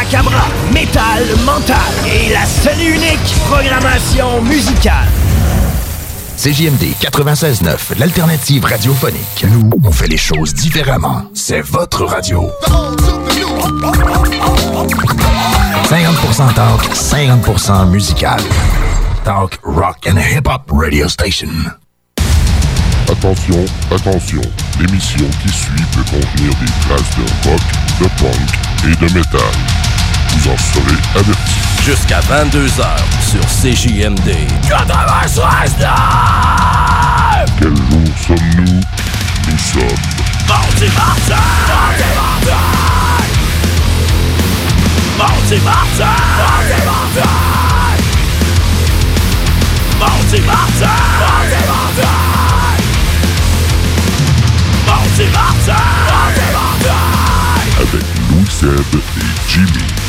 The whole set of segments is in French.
Macabra, métal, mental et la seule et unique programmation musicale. CJMD 96.9, l'alternative radiophonique. Nous, on fait les choses différemment. C'est votre radio. 50% talk, 50% musical. Talk, rock and hip-hop radio station. Attention, attention, l'émission qui suit peut contenir des traces de rock, de punk et de métal. Vous en serez avertis. Jusqu'à 22h sur CJMD. 96 Quel jour sommes-nous? Nous sommes Mardi Martin! Mardi Martin! Mardi Martin! Mardi Martin! Mardi Martin! Mardi Martin! Mardi Martin! avec Louis Seb et Jimmy.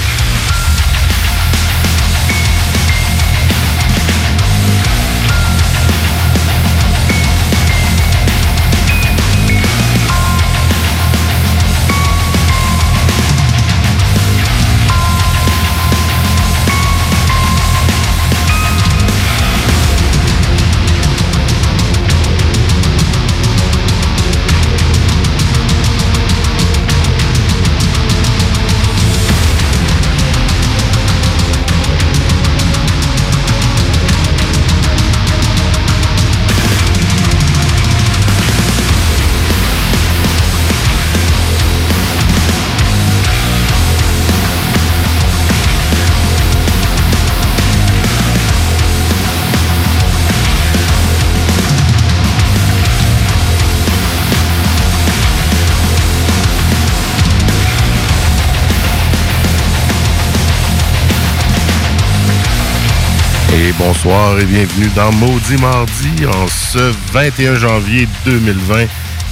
Bonsoir et bienvenue dans Maudit Mardi en ce 21 janvier 2020 et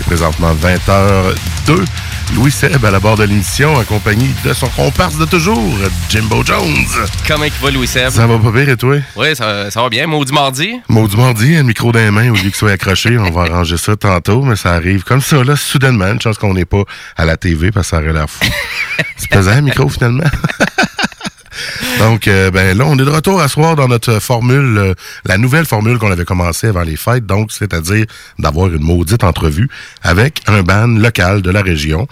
présentement 20h02. Louis Seb à la barre de l'émission accompagné de son comparse de toujours, Jimbo Jones. Comment il va, Louis Seb? Ça va pas pire et toi? Oui, ça, ça va bien. Maudit mardi? Maudit Mardi, un micro dans les mains au lieu qu'il soit accroché. On va arranger ça tantôt, mais ça arrive comme ça, là, soudainement. Une chance qu'on n'est pas à la TV parce que ça aurait l'air fou. C'est pesant, un micro, finalement. Donc, euh, ben là, on est de retour à soir dans notre formule, euh, la nouvelle formule qu'on avait commencé avant les fêtes, donc c'est-à-dire d'avoir une maudite entrevue avec un band local de la région,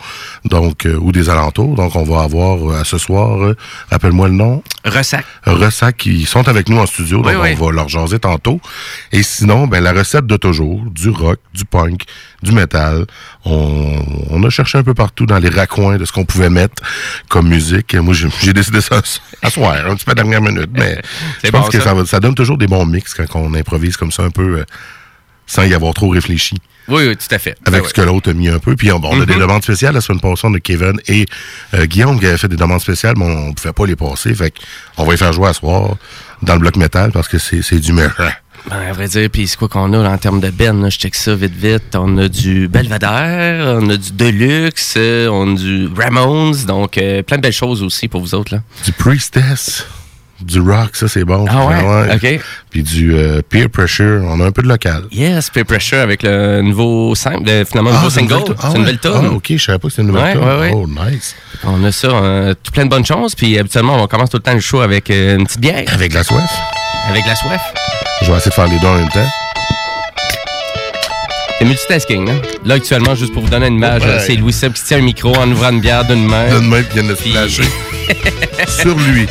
donc euh, ou des alentours. Donc, on va avoir à ce soir, rappelle-moi le nom. Ressac. Ressac qui sont avec nous en studio, donc Oui, oui. on va leur jaser tantôt. Et sinon, ben la recette de toujours, du rock, du punk, du métal. On, on a cherché un peu partout dans les raccoins de ce qu'on pouvait mettre comme musique. Moi, j'ai décidé ça à soir, un petit peu à la dernière minute, mais je pense bon, que ça. ça, va- ça donne toujours des bons mix quand on improvise comme ça un peu euh, sans y avoir trop réfléchi Oui, oui, tout à fait. avec ce que l'autre a mis un peu. Puis on, on a des Mhm. demandes spéciales. La semaine passée, a Kevin et euh, Guillaume qui avaient fait des demandes spéciales, mais on ne pouvait pas les passer. Fait on va les faire jouer à soir dans le bloc métal parce que c'est du méchant. Ben, à vrai dire, puis c'est quoi qu'on a là, en termes de ben, là, je check ça vite vite. On a du Belvedere, on a du Deluxe, euh, on a du Ramones, donc euh, plein de belles choses aussi pour vous autres là. Du Priestess, du rock, ça c'est bon. Ah ouais? OK. Puis du euh, Peer Pressure, on a un peu de local. Yes, Peer Pressure avec le nouveau le- finalement le nouveau c'est une single. nouvelle c'est une belle ah, tune. Ah, ok, je savais pas que c'était une Ouais, nouvelle ouais, ouais. Oh, nice. On a ça, euh, tout plein de bonnes choses, puis habituellement on commence tout le temps le show avec une petite bière, Avec la soif. avec la soif. Je vais essayer de faire les deux en même temps. C'est multitasking, là. Là, actuellement, juste pour vous donner une image, Ouais. euh, c'est Louis Seb qui tient un micro en ouvrant une bière d'une main. Donne main qui vient de se Puis- flasher sur lui.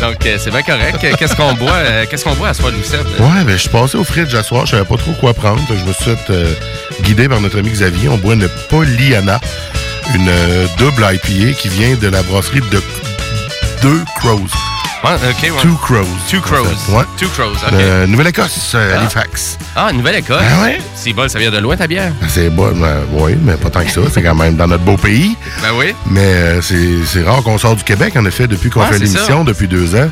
Donc, euh, c'est bien correct. Qu'est-ce qu'on boit? euh, Qu'est-ce qu'on boit à soir, Louis Seb? Ouais, ben, je suis passé au fridge à soir, je savais pas trop quoi prendre. Je me suis fait euh, guidé par notre ami Xavier. On boit une Pollyanna, une euh, double IPA qui vient de la brasserie de Deux Crows. Ouais, OK, ouais. Two Crows. Two Crows. Ouais. Two Crows, OK. Nouvelle-Écosse, euh, Ah. Halifax. Ah, Nouvelle-Écosse. Ah ouais? C'est bon, ça vient de loin, ta bière? C'est bon, ben, oui, mais pas tant que ça. C'est quand même dans notre beau pays. Ben oui. Mais euh, c'est rare qu'on sort du Québec, en effet, depuis qu'on Ouais, fait l'émission, depuis deux ans.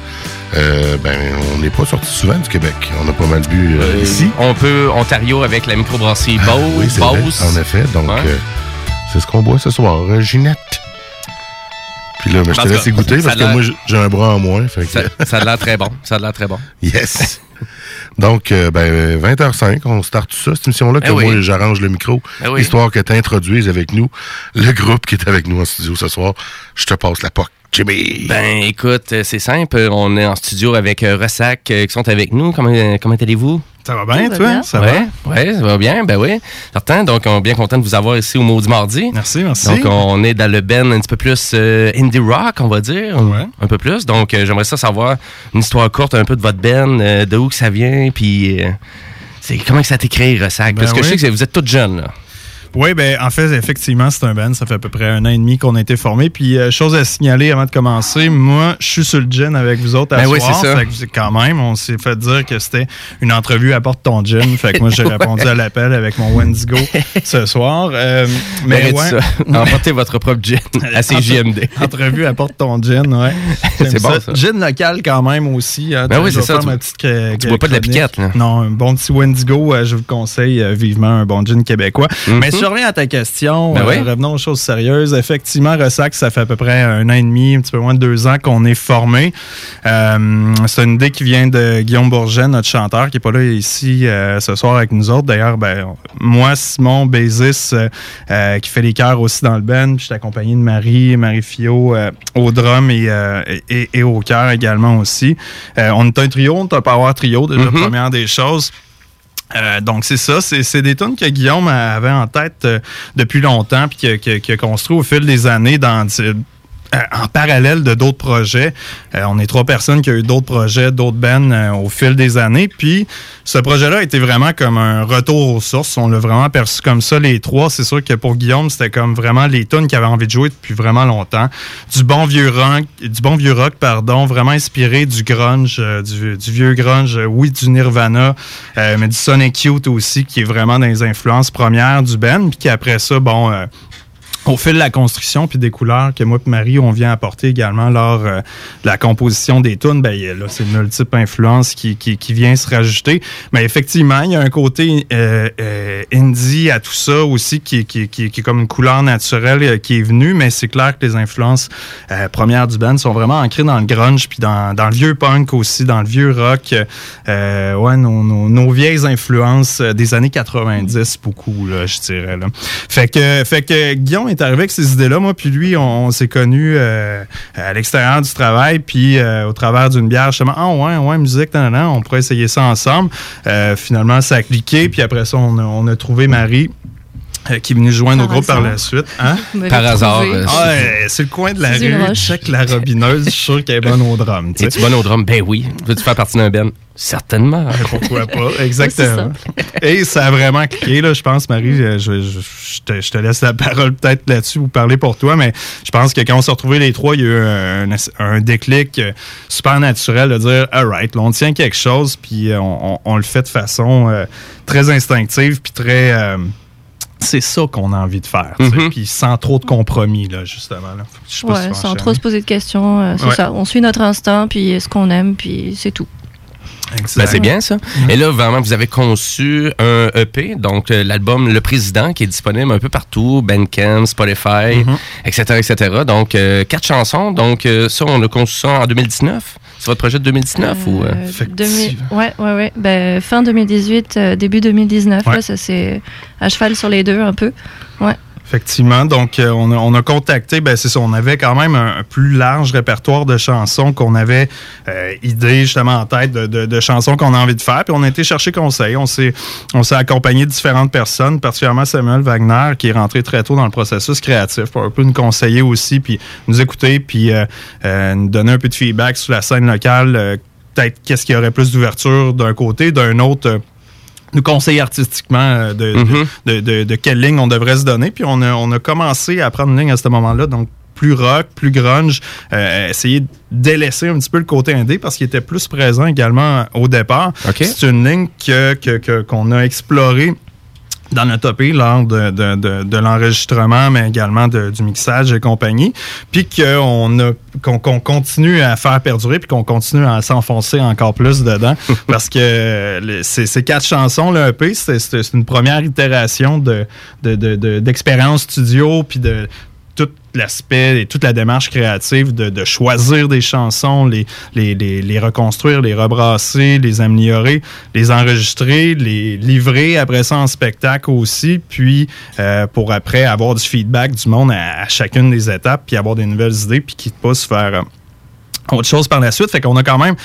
Euh, ben, on n'est pas sorti souvent du Québec. On a pas mal bu euh, ici. On peut Ontario avec la microbrasserie Ah, oui, vrai, Bose. en effet. Donc, Ouais. euh, c'est ce qu'on boit ce soir. Ginette. Puis là, ben, je te laisse ça parce que moi, j'ai- j'ai un bras en moins. Fait que, Ça, ça a l'air très bon. Ça a l'air très bon. yes. Donc, euh, ben, 20h05, on start tout ça, cette émission-là, que Eh oui. moi, j'arrange le micro, Eh oui. histoire que tu introduises avec nous le groupe qui est avec nous en studio ce soir. Je te passe la POC. Jimmy. Ben, écoute, euh, c'est simple. On est en studio avec euh, Ressac euh, qui sont avec nous. Comment, comment allez-vous? Ça va bien, va toi? bien. Ça ouais, va? ouais, ça va bien. Ben oui. Certain. Donc, on est bien content de vous avoir ici au Maudit Mardi. Merci, merci. Donc, on est dans le ben un petit peu plus euh, indie rock, on va dire. Ouais. Un peu plus. Donc, euh, j'aimerais ça savoir une histoire courte un peu de votre ben, euh, de où que ça vient, puis euh, c'est comment que ça a été créé, Ressac? Ben Parce que je oui. sais que vous êtes toutes jeunes, là. Oui, ben en fait, effectivement, c'est un band. Ça fait à peu près un an et demi qu'on a été formé. Puis, euh, chose à signaler avant de commencer, moi, je suis sur le gin avec vous autres à Ben soir. oui, c'est ça. Fait que quand même, on s'est fait dire que c'était une entrevue à porte ton gin. Fait que moi, j'ai répondu à l'appel avec mon Wendigo ce soir. Euh, mais ouais, ça. Emportez votre propre gin à CJMD. Entrevue à porte ton gin, ouais. C'est bon, ça. Gin local quand même aussi. hein. Ben oui, c'est ça, tu- ma petite tu bois pas de la piquette, là. Non, un bon petit Wendigo, euh, je vous conseille vivement un bon gin québécois. Mais si je reviens à ta question. Ben euh, oui. revenons aux choses sérieuses. Effectivement, Ressac, ça fait à peu près un an et demi, un petit peu moins de deux ans qu'on est formé. Euh, c'est une idée qui vient de Guillaume Bourget, notre chanteur, qui est pas là ici euh, ce soir avec nous autres. D'ailleurs, ben, moi, Simon Bézis, qui fait les chœurs aussi dans le band, puis je suis accompagné de Marie, Marie Fio euh, au drum et, et, et au chœur également aussi. On est un trio, on est un power trio, déjà, Mhm. première des choses. Euh, donc c'est ça, c'est des tunes que Guillaume avait en tête euh, depuis longtemps puis qu'il a- a construit au fil des années dans euh, en parallèle de d'autres projets. Euh, on est trois personnes qui ont eu d'autres projets, d'autres bands euh, au fil des années. Puis ce projet-là a été vraiment comme un retour aux sources. On l'a vraiment perçu comme ça, les trois. C'est sûr que pour Guillaume, c'était comme vraiment les tunes qu'il avait envie de jouer depuis vraiment longtemps. Du bon vieux rock, pardon, vraiment inspiré du grunge, du, vieux grunge, oui, du Nirvana, mais du Sonic Youth aussi, qui est vraiment dans les influences premières du band. Puis qu'après ça, bon... au fil de la construction puis des couleurs que moi et Marie on vient apporter également lors euh, de la composition des tunes, ben il y a- là c'est une multiple influence qui, qui, qui vient se rajouter. Mais effectivement, il y a un côté euh, euh, indie à tout ça aussi qui, qui, qui, qui est comme une couleur naturelle euh, qui est venue, mais c'est clair que les influences premières du band sont vraiment ancrées dans le grunge puis dans, dans le vieux punk aussi, dans le vieux rock. Ouais, nos, nos, nos vieilles influences des années 90 beaucoup là, je dirais là. Fait que fait que Guillaume est arrivé avec ces idées-là, moi puis lui, on, on s'est connus euh, à l'extérieur du travail, puis euh, au travers d'une bière, justement, ah ouais, ouais, musique, nan, nan, nan, on pourrait essayer ça ensemble. Euh, finalement, ça a cliqué, puis après ça, on a, on a trouvé Marie. euh, qui est venue joindre au Par groupe par la suite. Hein? Par hasard, euh, Ah, ouais, c'est le coin de la rue. Check la robineuse. Je suis sûr qu'elle est bonne au drum. Es-tu bonne au drum? Ben oui. Veux-tu faire partie d'un ben? Certainement. Pourquoi pas? Exactement. Et ça a vraiment cliqué, là, je pense, Marie. Je, je- je te, je te laisse la parole peut-être là-dessus ou parler pour toi, mais je pense que quand on s'est retrouvés les trois, il y a eu un, un déclic euh, super naturel de dire, all right, là, on tient quelque chose, puis euh, on, on- on le fait de façon euh, très instinctive, puis très. euh, c'est ça qu'on a envie de faire, Mhm. puis sans trop de compromis, là, justement. Là. Je sais pas si tu Ouais, sans enchaîner. trop se poser de questions. euh, c'est Ouais. ça. On suit notre instinct, puis ce qu'on aime, puis c'est tout. Ben, c'est bien ça. Et là, vraiment, vous avez conçu un EP, donc euh, l'album Le Président, qui est disponible un peu partout, Bandcamp, Spotify, etc., etc. Donc, euh, quatre chansons. Donc, euh, ça, on a conçu ça en 2019. C'est votre projet de 2019 ou... demi- Ouais, ouais, ouais. Ben, fin 2018, euh, début 2019, Ouais. là, ça c'est à cheval sur les deux un peu. Effectivement. Donc, euh, on, a, on a contacté, ben c'est ça, on avait quand même un, plus large répertoire de chansons qu'on avait euh, justement en tête de, de- de chansons qu'on a envie de faire. Puis on a été chercher conseil. On s'est, on s'est accompagné de différentes personnes, particulièrement Samuel Wagner, qui est rentré très tôt dans le processus créatif pour un peu nous conseiller aussi, puis nous écouter, puis euh, euh, nous donner un peu de feedback sur la scène locale. euh, Peut-être qu'est-ce qu'il y aurait plus d'ouverture d'un côté, d'un autre. Nous conseiller artistiquement euh, de, Mhm. de, de, de quelle ligne on devrait se donner. Puis on a, on a commencé à prendre une ligne à ce moment-là, donc plus rock, plus grunge, euh, essayer de délaisser un petit peu le côté indé parce qu'il était plus présent également au départ. C'est une ligne que, que- que- qu'on a explorée dans notre EP lors de, de, de, de l'enregistrement, mais également de- du mixage et compagnie, puis qu'on qu'on continue à faire perdurer, puis qu'on continue à s'enfoncer encore plus dedans, parce que ces, ces quatre chansons, le EP, c'est une première itération de, de, de, de- d'expérience studio, puis de tout l'aspect et toute la démarche créative de, choisir des chansons, les, reconstruire, les rebrasser, les améliorer, les enregistrer, les livrer après ça en spectacle aussi, puis euh, pour après avoir du feedback du monde à, chacune des étapes, puis avoir des nouvelles idées, puis qui te poussent faire euh, autre chose par la suite. Fait qu'on a quand même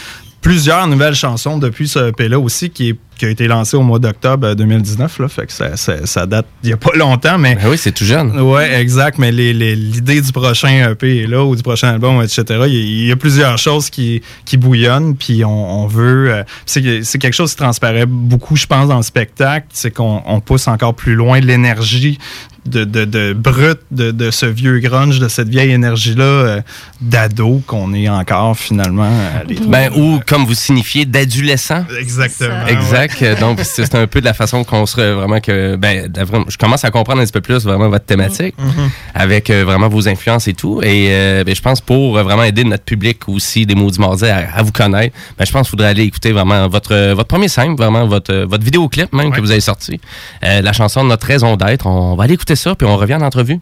plusieurs nouvelles chansons depuis ce EP-là aussi qui, est, qui, a été lancé au mois d'octobre 2019. Là, fait que ça, ça, ça date il n'y a pas longtemps. Mais ben oui, c'est tout jeune. Oui, exact. Mais l'idée du prochain EP est là ou du prochain album, etc. Il y a, il y a plusieurs choses qui, qui bouillonnent. Puis on, on veut. Euh, c'est quelque chose qui transparaît beaucoup, je pense, dans le spectacle. C'est qu'on on pousse encore plus loin l'énergie de, de, de brut de, de, ce vieux grunge, de cette vieille énergie-là euh, d'ado qu'on est encore finalement. Ben, ou comme vous signifiez, d'adolescent. Exactement. Exact. Ouais. Donc, c'est un peu de la façon qu'on serait vraiment que. Ben, je commence à comprendre un petit peu plus vraiment votre thématique mm -hmm. avec euh, vraiment vos influences et tout. Et euh, ben, je pense pour vraiment aider notre public aussi, des Maudits Mardis, à, à, vous connaître, ben, je pense qu'il faudrait aller écouter vraiment votre, votre premier simple, vraiment votre, votre vidéoclip même ouais. que vous avez sorti. la chanson Notre raison d'être. On va aller écouter puis on revient en entrevue.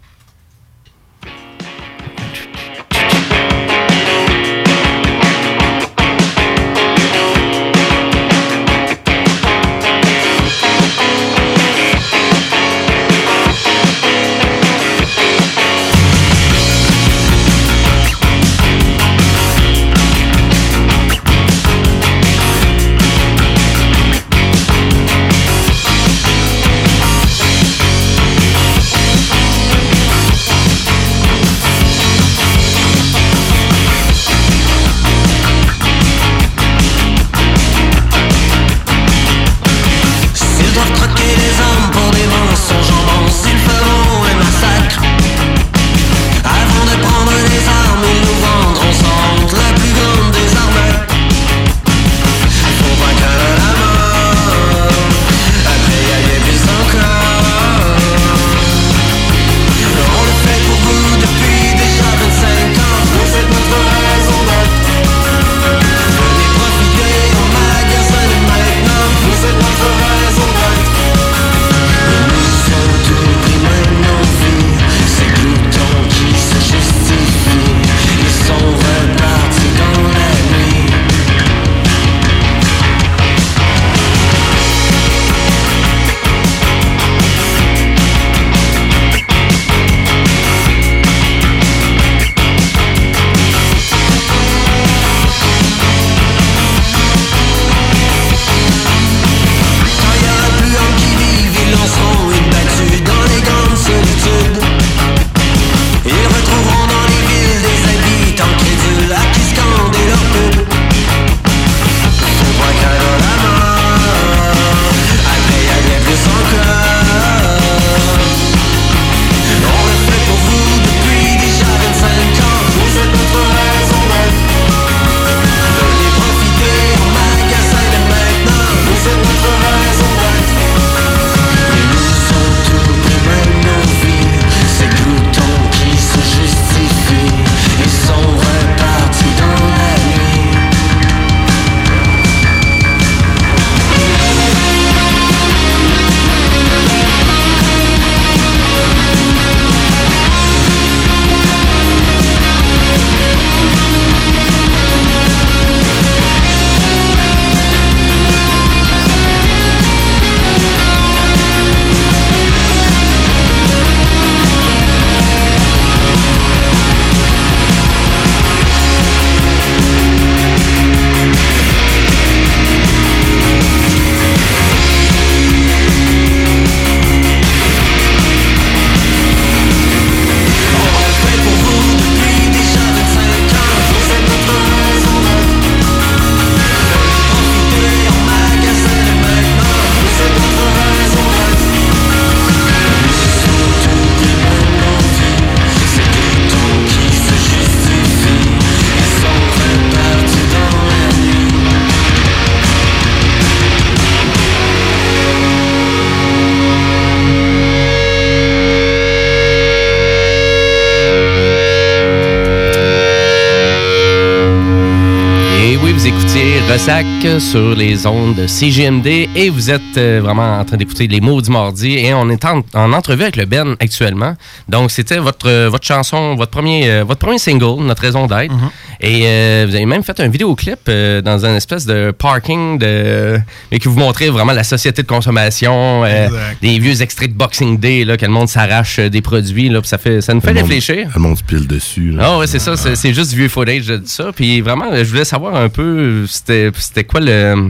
Sur les ondes de CGMD et vous êtes euh, vraiment en train d'écouter Les mots du mardi et on est en, en entrevue avec le Ben actuellement. Donc c'était votre, euh, votre chanson, votre premier, euh, votre premier single, Notre raison d'être. Et euh, vous avez même fait un vidéoclip euh, dans un espèce de parking de, mais qui vous montrait vraiment la société de consommation, euh, des vieux extraits de Boxing Day, là, que le monde s'arrache euh, des produits. Là, puis ça, fait, ça nous fait Le monde- réfléchir. Le monde se pile dessus. là. Ah ouais, c'est ça, c'est juste du vieux footage de ça. Puis vraiment, je voulais savoir un peu, c'était c'était quoi le...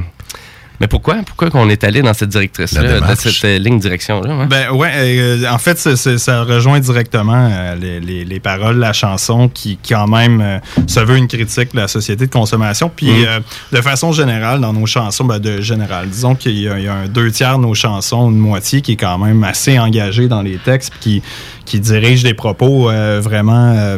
Mais pourquoi? Pourquoi qu'on est allé dans cette directrice-là, dans cette euh, ligne direction-là? Ben ouais, euh, en fait, ça rejoint directement euh, les, les- les paroles de la chanson qui, quand même, euh, se veut une critique de la société de consommation. Puis, euh, de façon générale, dans nos chansons, ben, de général, disons qu'il y, a- il y a un deux tiers de nos chansons, une moitié qui est quand même assez engagée dans les textes, puis qui, qui dirige des propos vraiment...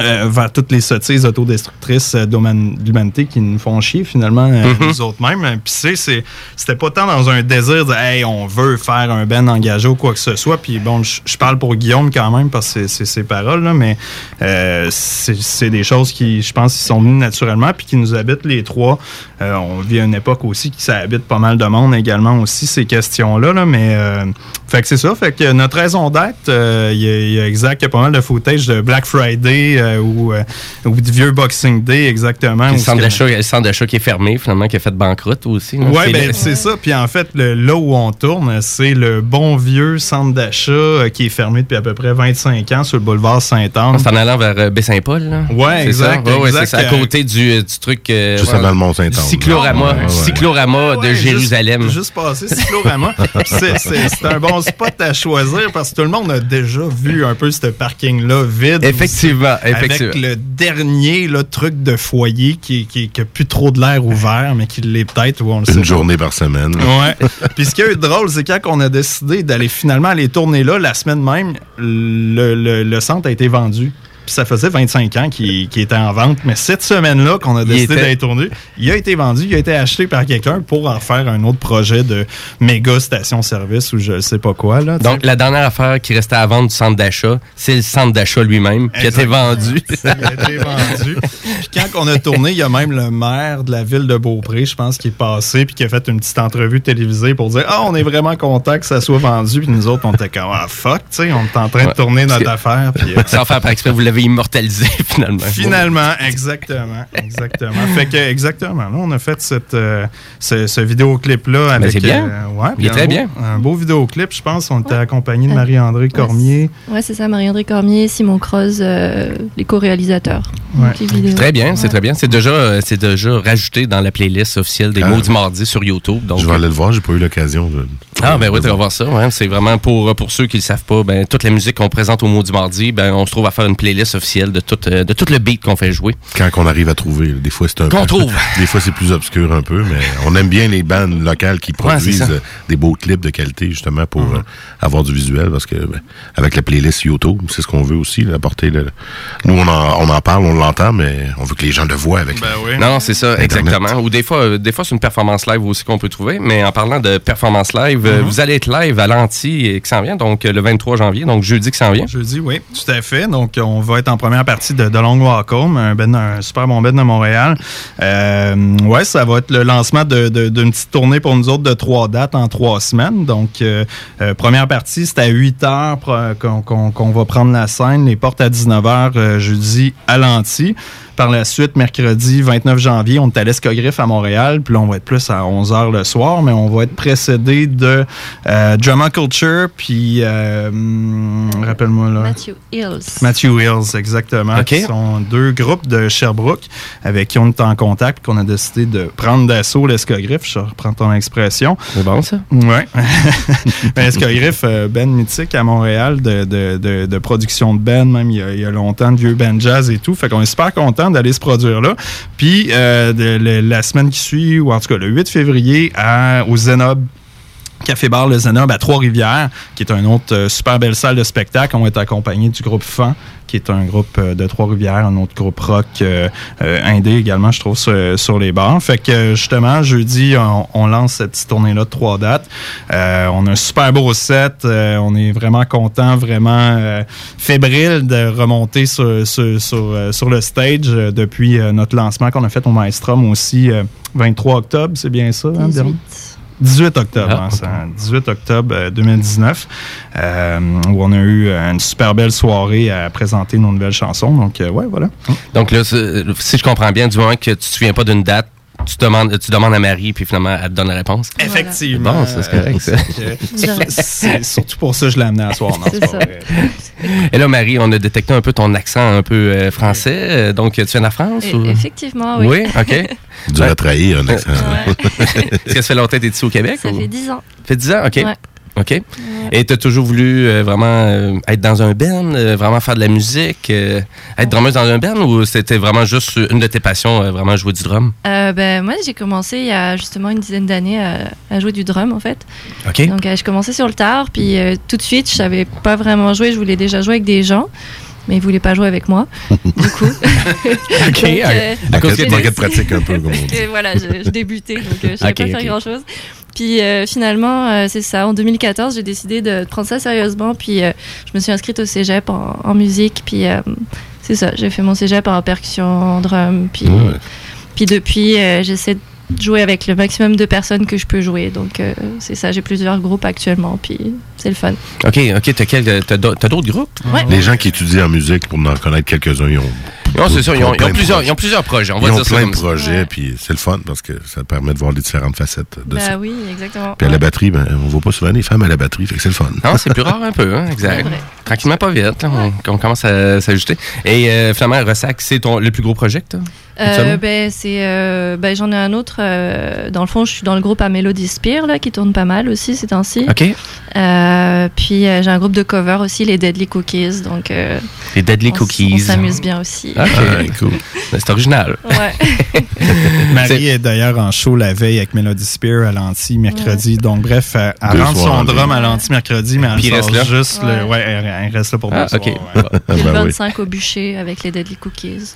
euh, vers toutes les sottises autodestructrices euh, de l'humanité qui nous font chier finalement euh, Mhm. nous autres mêmes. Puis c'est, c'était pas tant dans un désir de hey on veut faire un ben engagé ou quoi que ce soit. Puis bon, je parle pour Guillaume quand même parce que c'est, ses paroles là, mais euh, c'est, des choses qui, je pense, qui sont venues naturellement puis qui nous habitent les trois. Euh, on vit à une époque aussi qui ça habite pas mal de monde également aussi ces questions là, là mais euh, fait que c'est ça. Fait que notre raison d'être, il y, a- il y a exact, il y a pas mal de footage de Black Friday euh, ou, euh, ou de vieux Boxing Day exactement. Le centre d'achat le centre d'achat qui est fermé, finalement, qui a fait banqueroute aussi. C'est ben le- c'est ça. Puis en fait, le- là où on tourne, c'est le bon vieux centre d'achat euh, qui est fermé depuis à peu près 25 ans sur le boulevard Sainte-Anne. C'est en allant vers euh, Baie-Saint-Paul, là? Ouais, C'est exact, ça? Ouais, ouais, exact. c'est à côté du, euh, du truc... euh, Juste avant le Mont-Saint-Anne. Cyclorama, Ouais, ouais. cyclorama de juste- Jérusalem. Juste, passer Cyclorama. Puis c'est- c'est c'est un bon spot à choisir parce que tout le monde a déjà vu un peu ce parking-là vide. Effectivement, Avec le dernier là, truc de foyer qui, qui, qui a plus trop de l'air ouvert, mais qui l'est peut-être, ou on le sait Une pas. journée par semaine. Ouais. Puis ce qui est drôle, c'est quand on a décidé d'aller finalement aller tourner là, la semaine même, le, le- le centre a été vendu. Puis ça faisait 25 ans qu'il était en vente. Mais cette semaine-là qu'on a décidé était- d'aller tourner, il a été vendu, il a été acheté par quelqu'un pour en faire un autre projet de méga station-service ou je sais pas quoi. Là, Donc, la dernière affaire qui restait à vendre du centre d'achat, c'est le centre d'achat lui-même, qui a été vendu. Il a été vendu. Puis quand on a tourné, il y a même le maire de la ville de Beaupré, je pense, qui est passé puis qui a fait une petite entrevue télévisée pour dire Ah, on est vraiment content que ça soit vendu. Puis nous autres, on était comme Ah, fuck, tu sais, on est en train de tourner notre affaire. Puis, euh, Sans faire par exprès, vous l'avez immortalisé, finalement. Finalement, exactement, exactement. Fait que exactement, là, on a fait cette, euh, ce, ce vidéoclip-là avec. c'est bien. euh, ouais, Il est très un beau- bien. Un beau vidéoclip, je pense. On était accompagné de Marie-André Cormier. Ouais, c'est ça, Marie-André Cormier, Simon Croze, euh, les co-réalisateurs. Ouais. Très bien, c'est Ouais. très bien. C'est déjà, c'est déjà rajouté dans la playlist officielle des Ah. mots du mardi sur YouTube. Donc, Je vais aller le voir, j'ai pas eu l'occasion. de- Ah ben oui, tu vas voir ça. ouais. C'est vraiment pour, pour ceux qui ne le savent pas, ben, toute la musique qu'on présente au mot du mardi, ben, on se trouve à faire une playlist officielle de tout, euh, de tout le beat qu'on fait jouer. Quand on arrive à trouver. Des fois, c'est un Qu'on peu- trouve. Des fois, c'est plus obscur un peu, mais on aime bien les bandes locales qui produisent euh, des beaux clips de qualité, justement, pour euh, avoir du visuel, parce que ben, avec la playlist YouTube, c'est ce qu'on veut aussi, là, apporter le... Nous, on en, on en parle, on l'entend, mais on veut que les gens le voient avec Ben oui. Non, c'est ça, Internet. exactement. Ou des fois, des fois c'est une performance live aussi qu'on peut trouver. Mais en parlant de performance live, euh, vous allez être live à l'anti et qui s'en vient, donc le 23 janvier, donc jeudi qui s'en vient. Jeudi, oui, tout à fait. Donc, on va être en première partie de The Long Walk Home, un, ben- un super bon bed de Montréal. Euh, ouais, ça va être le lancement de- de- d'une petite tournée pour nous autres de trois dates en trois semaines. Donc, euh, euh, première partie, c'est à 8 heures qu'on va prendre la scène. Les portes à 19 heures euh, jeudi à l'anti. Par la suite, mercredi 29 janvier, on est à l'Escogriffe à Montréal. Puis là, on va être plus à 11 h le soir, mais on va être précédé de euh, Drama Culture, puis euh, rappelle-moi là. Matthew Hills. Matthew Hills, exactement. OK. Qui sont deux groupes de Sherbrooke avec qui on est en contact, qu'on a décidé de prendre d'assaut l'Escogriffe. Je reprends ton expression. C'est bon, ça? Ouais. Ben, Escogriffe, euh, ben mythique à Montréal de, de, de, de production de ben, même il y, a, il y a longtemps, de vieux ben jazz et tout. Fait qu'on est super d'aller se produire là. Puis euh, de- la semaine qui suit, ou en tout cas le 8 février, à, au Zenob Café Bar Le Zénob à Trois-Rivières, qui est une autre euh, super belle salle de spectacle. On être accompagné du groupe Fan, qui est un groupe euh, de Trois-Rivières, un autre groupe rock euh, indé également, je trouve, sur, les bars. Fait que justement, jeudi, on, lance cette petite tournée-là de trois dates. On a un super beau set. on est vraiment content, vraiment fébrile de remonter sur, le stage depuis notre lancement qu'on a fait au Maestrom aussi euh, 23 octobre, c'est bien ça? hein, 18. 18 octobre, Ah, hein, un 18 octobre euh, 2019, euh, où on a eu euh, une super belle soirée à présenter nos nouvelles chansons. Donc, euh, ouais, voilà. Donc là, si je comprends bien, du moment que tu te souviens pas d'une date, tu demandes, tu demandes à Marie, puis finalement, elle te donne la réponse. Effectivement. Bon, ça, c'est correct, ça. Euh, c'est surtout pour ça que je l'ai amené à soir. Non, C'est ça. Et là, Marie, on a détecté un peu ton accent un peu euh, français. Euh, Donc, tu viens de la France? Et- ou- effectivement, oui. Oui, OK. Dur à trahir un accent. Ouais, Est-ce que ça fait longtemps que tu es ici au Québec? ça ou- fait 10 ans. Ça fait 10 ans? OK. Ouais. OK. Et tu as toujours voulu euh, vraiment euh, être dans un band, euh, vraiment faire de la musique, être drummer dans un band ou c'était vraiment juste une de tes passions, vraiment jouer du drum? Ben, moi, j'ai commencé il y a justement une dizaine d'années à, à jouer du drum, en fait. OK. Donc, je commençais sur le tard, puis tout de suite, je savais pas vraiment jouer. Je voulais déjà jouer avec des gens, mais ils voulaient pas jouer avec moi. du coup. OK. Donc, euh, à cause de pratique un peu, comme on dit. Voilà, je, je débutais, donc euh, je savais pas faire grand chose. Puis euh, finalement, euh, c'est ça. En 2014, j'ai décidé de prendre ça sérieusement. Puis euh, je me suis inscrite au cégep en, en musique. Puis euh, c'est ça. J'ai fait mon cégep en percussion, en drum. Puis, Ouais. puis depuis, euh, j'essaie de jouer avec le maximum de personnes que je peux jouer. Donc euh, c'est ça. J'ai plusieurs groupes actuellement. Puis c'est le fun. OK, OK. T'as, quel- t'as d'au- t'as d'autres groupes? Ouais. Les gens qui étudient en musique, pour en connaître quelques-uns, ils ont, Non, c'est ça. Ils ont, ils ont plein plusieurs, projets. ils ont plusieurs projets. On va ils ont dire ça plein de ça. projets, Ouais. puis c'est le fun parce que ça permet de voir les différentes facettes de ça. Bah oui, exactement. Puis à la batterie, ben, on voit pas souvent les femmes à la batterie, fait que c'est le fun. Non, c'est plus rare un peu, hein, exact. Tranquillement, pas vite. là, on, on commence à s'ajuster. Et euh, finalement, Ressac, c'est ton, le plus gros projet que? Euh, ben, c'est, euh, ben, j'en ai un autre. euh, dans le fond, je suis dans le groupe à Melody Spear, là, qui tourne pas mal aussi ces temps-ci. OK. Euh, puis euh, j'ai un groupe de cover aussi, les Deadly Cookies. Donc, euh, Les Deadly on Cookies. On s'amuse bien aussi. OK. Ah, cool. C'est original. Ouais. Marie est d'ailleurs en show la veille avec Melody Spear à l'anti mercredi. Donc, bref, elle Deux rentre son drum à l'anti mercredi, mais elle reste là. juste le. Ouais. Elle, elle reste là pour Ah, deux OK. soirs, ouais. Ah, Le ben oui. 25 au bûcher avec les Deadly Cookies.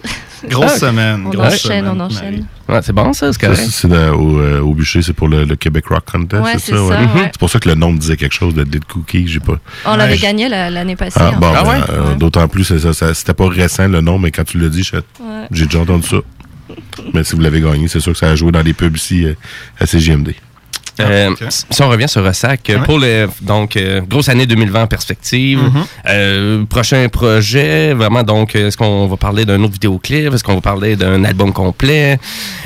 Grosse Ah, semaine. On grosse enchaîne, semaine, on enchaîne. Marie. Ouais, c'est bon, ça, c'est correct. c'est c'est dans- au, euh, au bûcher, c'est pour le, le Québec Rock Contest, Ouais, c'est c'est ça? ça, ouais. ouais. C'est pour ça que le nom me disait quelque chose de Dead Cookie, j'ai pas. On l'avait gagné la- l'année passée. Ah, bon. Ah ben, ouais? euh, d'autant plus, c'est ça, ça- c'était pas récent le nom, mais quand tu l'as dit, j'ai déjà entendu ça. Mais si vous l'avez gagné, c'est sûr que ça a joué dans les pubs ici euh, à CGMD. Euh, ok. Si on revient sur Ressac, euh, Ouais. pour le donc euh, grosse année 2020 en perspective, Mhm. euh, prochain projet, vraiment donc euh, est-ce qu'on va parler d'un autre vidéoclip, est-ce qu'on va parler d'un album complet,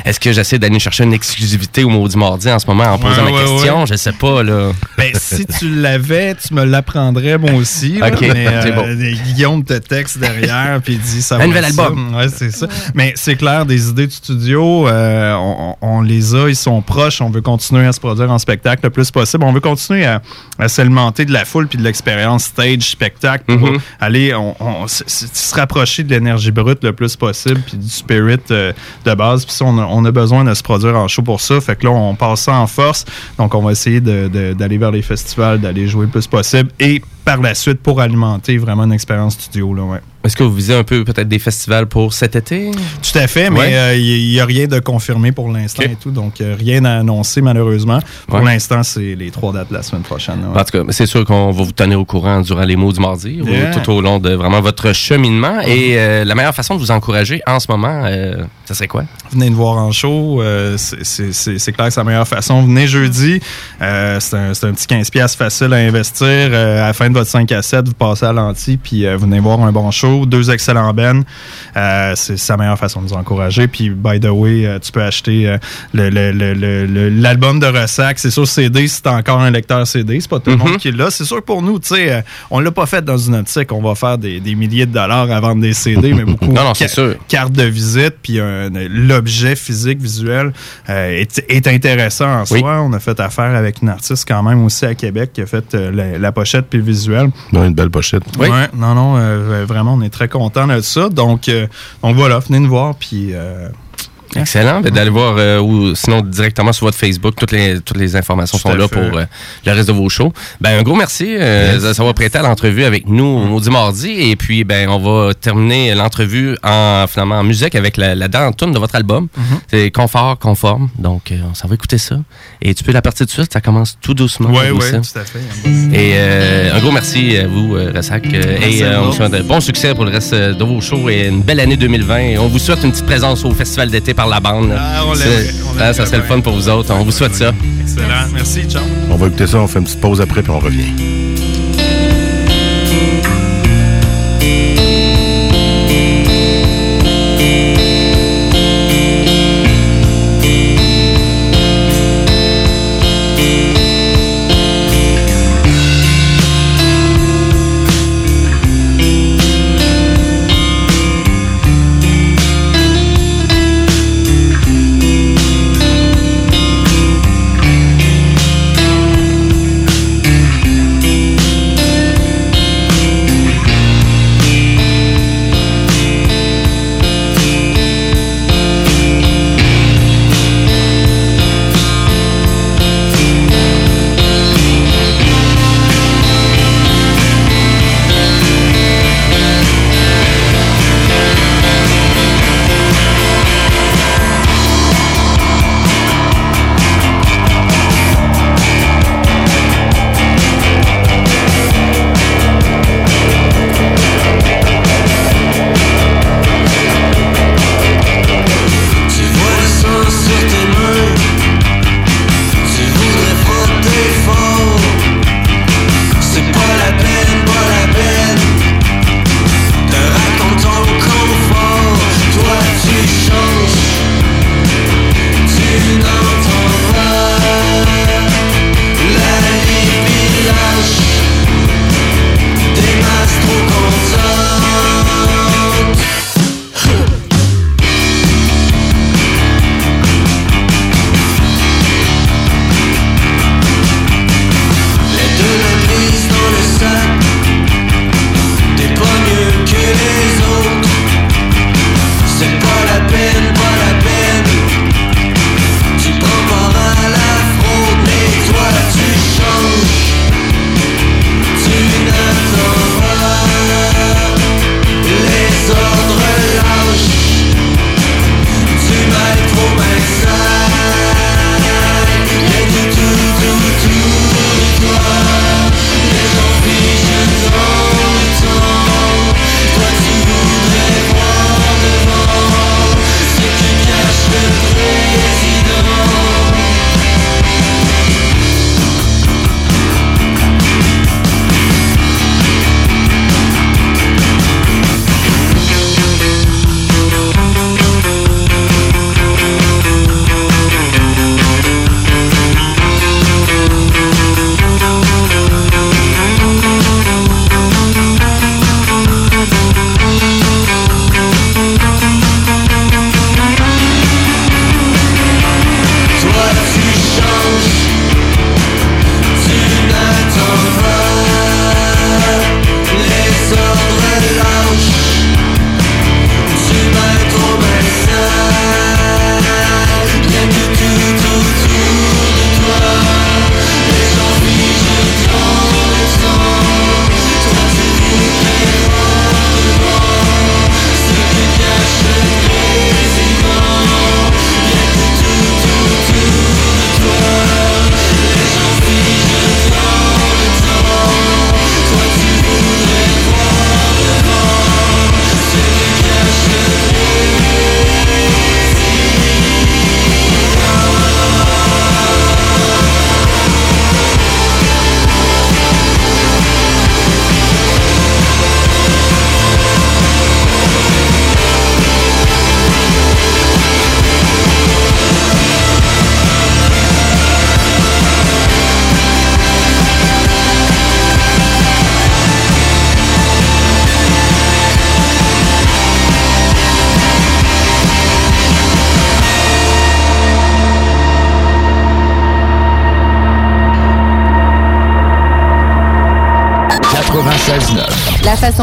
est-ce que j'essaie d'aller chercher une exclusivité au Maudit Mardi en ce moment en posant Ouais, ma ouais, question, je sais pas là. Ben, si tu l'avais, tu me l'apprendrais moi aussi. là, Ok, mais, euh, bon. des- Guillaume te texte derrière puis dit ça Un va nouvel album. Ouais, c'est ça. Mais c'est clair, des idées de studio, euh, on, on les a, ils sont proches. On veut continuer à se produire en spectacle le plus possible. On veut continuer à, à s'alimenter de la foule puis de l'expérience stage, spectacle pour Mhm. aller on, se rapprocher de l'énergie brute le plus possible puis du spirit euh, de base. Puis on a, on a besoin de se produire en show pour ça. Fait que là, on passe ça en force. Donc, on va essayer d'aller vers les festivals, d'aller jouer le plus possible et par la suite pour alimenter vraiment une expérience studio. Là, ouais. Est-ce que vous visez un peu peut-être des festivals pour cet été? Tout à fait, mais Ouais. il n'y a rien de confirmé pour l'instant et tout. Donc, euh, rien à annoncer malheureusement. Pour Ouais. l'instant, c'est les trois dates de la semaine prochaine. ouais. En tout cas, c'est sûr qu'on va vous tenir au courant durant les mots du mardi, ou tout au long de vraiment votre cheminement. Et euh, la meilleure façon de vous encourager en ce moment, euh, ça serait quoi? Venez nous voir en show. euh, c'est- clair que c'est la meilleure façon. Venez jeudi. Euh, c'est un, un petit 15$ piastres facile à investir. Euh, à la fin de votre 5 à 7, vous passez à l'anti puis euh, venez voir un bon show. Deux excellents bennes. Euh, c'est c'est la meilleure façon de nous encourager. Puis, by the way, euh, tu peux acheter euh, l'album de Ressac. C'est sur CD si t'as encore un lecteur CD. C'est pas tout le Mhm. monde qui l'a. C'est sûr que pour nous, tu sais, on l'a pas fait dans une optique. On va faire des, des milliers de dollars à vendre des CD, mais beaucoup Non, non, c'est sûr. carte de visite, puis l'objet physique, visuel est, est intéressant en Oui. soi. On a fait affaire avec une artiste quand même aussi à Québec qui a fait la, la pochette puis le visuel. Ouais, une belle pochette. Oui. Ouais, non, non, euh, vraiment, on est très content de ça. Donc, euh, donc voilà, venez nous voir, puis euh, Excellent. Ben, D'aller voir, euh, ou sinon directement sur votre Facebook, toutes les, toutes les informations Tout sont là fait. pour euh, le reste de vos shows. Ben, un gros merci euh, de s'avoir prêté à l'entrevue avec nous Mm. au mardi. Et puis, ben, on va terminer l'entrevue en, finalement, en musique avec la, la dernière tune de votre album. Mm-hmm. C'est Confort, Conforme. Donc, euh, on s'en va écouter ça. Et tu peux la partir de suite. Ça commence tout doucement. Oui, oui, tout à fait. Et un gros merci à vous, Ressac. Et on vous. souhaite un bon succès pour le reste de vos shows et une belle année 2020. Et on vous souhaite une petite présence au festival d'été par la bande. Ah, on on ah, ça serait le fun pour vous autres. On vous souhaite ça. Excellent. Merci, ciao. On va écouter ça, on fait une petite pause après, puis on revient.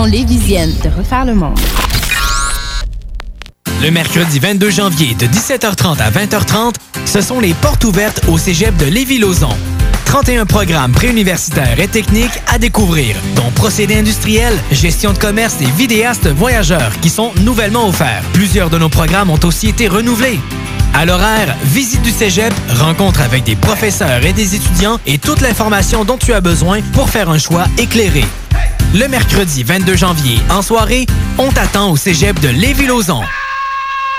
Lévisienne de refaire le monde. Le mercredi 22 janvier de 17h30 à 20h30, ce sont les portes ouvertes au cégep de Lévis-Lauzon. 31 programmes préuniversitaires et techniques à découvrir, dont procédés industriels, gestion de commerce et vidéastes voyageurs qui sont nouvellement offerts. Plusieurs de nos programmes ont aussi été renouvelés. À l'horaire, visite du cégep, rencontre avec des professeurs et des étudiants et toute l'information dont tu as besoin pour faire un choix éclairé. Le mercredi 22 janvier, en soirée, on t'attend au cégep de Lévis-Lauzon.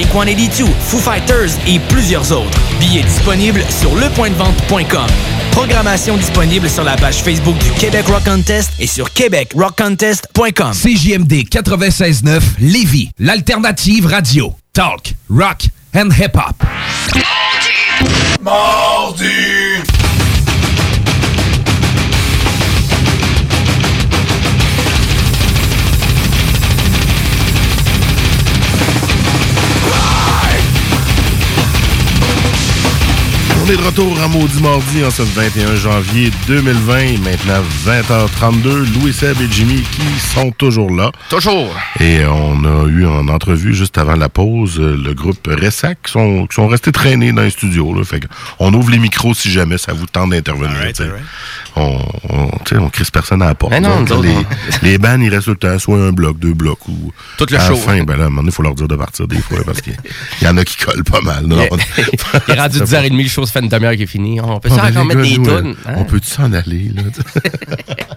Blink-182, Foo Fighters et plusieurs autres. Billets disponibles sur lepointdevente.com. Programmation disponible sur la page Facebook du Québec Rock Contest et sur québecrockcontest.com. CJMD 96.9 Lévis, l'alternative radio. Talk, rock and hip-hop. Mardi! On est de retour à Maudit Mardi en ce 21 janvier 2020. Maintenant 20h32. Louis Seb et Jimmy qui sont toujours là. Toujours. Et on a eu en entrevue juste avant la pause euh, le groupe Ressac qui sont, qui sont restés traînés dans les studios. Là. Fait on ouvre les micros si jamais ça vous tente d'intervenir. On, on, crisse personne à la porte. Mais non, Donc, nous autres, les, les bands, ils restent tout le temps, soit un bloc, deux blocs ou. Tout le à show. la fin, ben là, à un moment donné, il faut leur dire de partir des fois parce qu'il y en a qui collent pas mal. Il est rendu 10h30, le show, ça fait une demi-heure qui est fini. On peut Ah, ça ben, encore mettre des tunes. euh, hein? On peut s'en aller, là?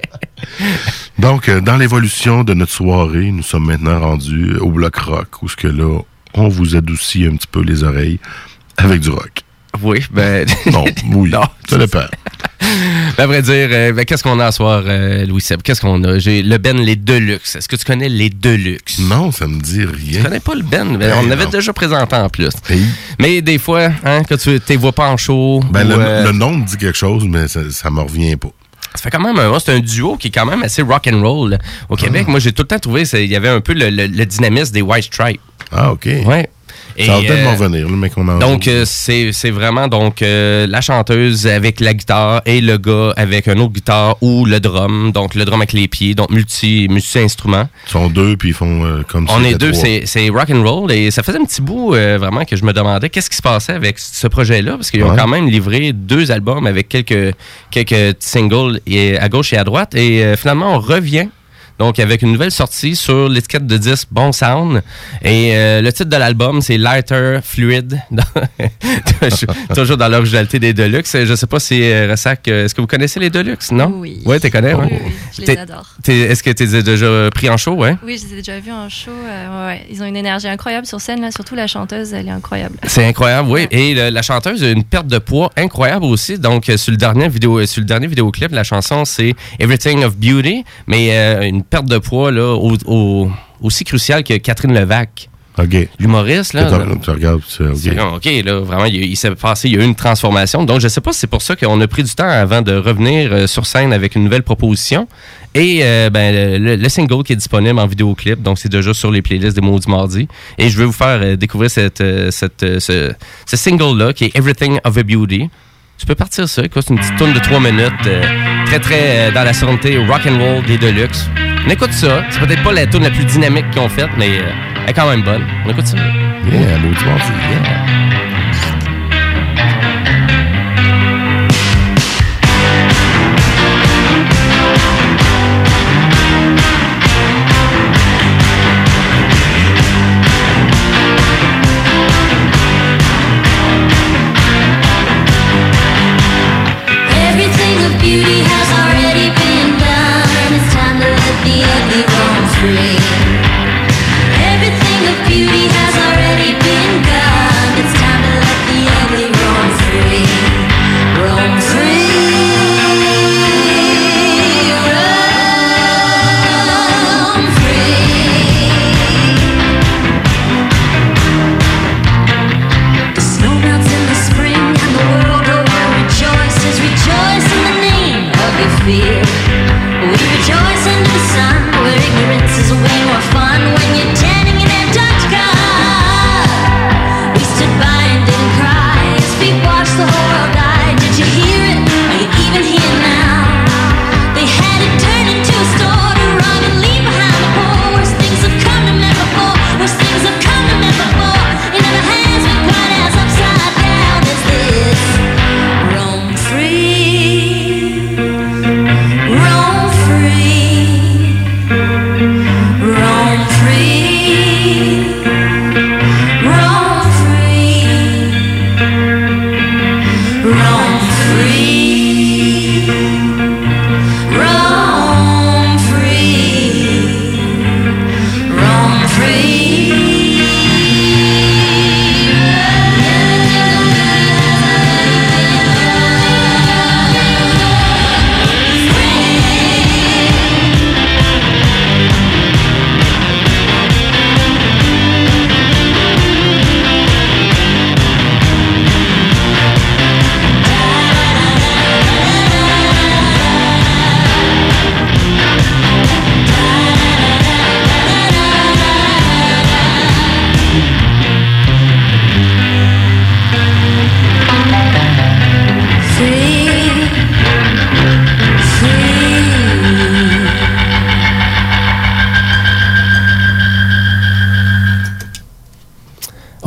Donc, euh, dans l'évolution de notre soirée, nous sommes maintenant rendus au bloc rock, où ce que là, on vous adoucit un petit peu les oreilles avec du rock. Oui, ben. Non, oui. Non. Ça dépend. Ben, à vrai dire, euh, ben, qu'est-ce qu'on a à soir, euh, Louis Seb? Qu'est-ce qu'on a? J'ai le Ben Les Deluxe. Est-ce que tu connais les Deluxe? Non, ça me dit rien. Tu connais pas le Ben? Ben, Ben, on avait non. déjà présenté en plus. Hey. Mais des fois, hein, quand tu ne vois pas en show. Ben, ou, le, euh, le nom me dit quelque chose, mais ça, ça me revient pas. Ça fait quand même un, c'est un duo qui est quand même assez rock and roll au Québec. Moi, j'ai tout le temps trouvé il y avait un peu le, le- le dynamisme des White Stripes. Ah, OK. Ouais. Ça va peut-être euh, m'en revenir, le mec qu'on Donc, euh, c'est vraiment donc euh, la chanteuse avec la guitare et le gars avec un autre guitare ou le drum. Donc, le drum avec les pieds, donc multi, multi-instruments. Ils sont deux, puis ils font comme On si est deux, c'est rock and roll et ça faisait un petit bout vraiment que je me demandais qu'est-ce qui se passait avec ce projet-là parce qu'ils ont quand même livré deux albums avec quelques quelques singles et à gauche et à droite et finalement on revient Donc, avec une nouvelle sortie sur l'étiquette de disque Bon Sound. Et euh, le titre de l'album, c'est Lighter Fluid. Toujours dans l'originalité des Deluxe. Je sais pas si, euh, Ressac, euh, est-ce que vous connaissez les Deluxe, non? Oui. Ouais, tu connais, ouais? Oui, oui, je les adore. Est-ce que tu les as déjà pris en show, ouais? Oui, je les ai déjà vus en show. euh, ouais, ouais. Ils ont une énergie incroyable sur scène, là. Surtout la chanteuse, elle est incroyable. C'est incroyable, oui. Et le- la chanteuse a une perte de poids incroyable aussi. Donc, sur le dernier, vidéo, sur le dernier vidéoclip, la chanson, c'est Everything of Beauty, mais euh, une perte de poids là, au- au- aussi cruciale que Catherine Levac. OK. L'humoriste, là. Tu, tu regardes, OK. Là, vraiment, il, il s'est passé, il y a eu une transformation. Donc, je sais pas si c'est pour ça qu'on a pris du temps avant de revenir euh, sur scène avec une nouvelle proposition. Et euh, ben, le, le single qui est disponible en vidéoclip, donc c'est déjà sur les playlists des Maudits Mardi. Et je vais vous faire euh, découvrir cette, cette, ce, ce single-là qui est Everything of a Beauty. Tu peux partir ça, écoute, c'est une petite tune de 3 minutes, très très dans la sonorité rock and roll des Deluxe. On écoute ça, c'est peut-être pas la tune la plus dynamique qu'ils ont faite, mais euh, elle est quand même bonne. On écoute ça. Yeah, mardi, yeah.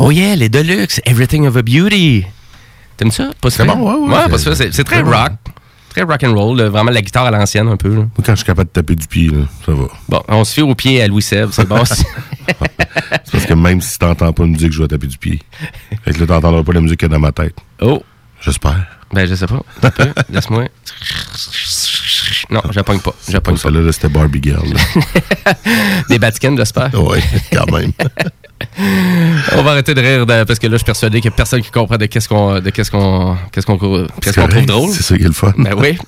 Oh yeah, les Deluxe, Everything of a Beauty. T'aimes ça? Pas C'est bon, ouais, ouais. pas ça, c'est c'est très bon. rock. Très rock and roll, là, vraiment la guitare à l'ancienne un peu. là. Moi, quand je suis capable de taper du pied, là, ça va. Bon, on se fait au pied à Louis Seb, c'est bon. C'est parce que même si t'entends pas de musique, je vais taper du pied. Fait que là, t'entendras pas la musique qu'il y a dans ma tête. oh, J'espère. ben je sais pas. Un peu, Laisse-moi. Non, je la pogne pas. Je la pogne pas. Celle-là, là, c'était Barbie Girl. Des Batikins, j'espère. ouais, quand même. On va arrêter de rire de- parce que là, je suis persuadé qu'il n'y a personne qui comprend de qu'est-ce qu'on de qu'est-ce qu'on qu'est-ce qu'on qu'est-ce qu'on trouve drôle. C'est ça qui est le fun. Ben oui.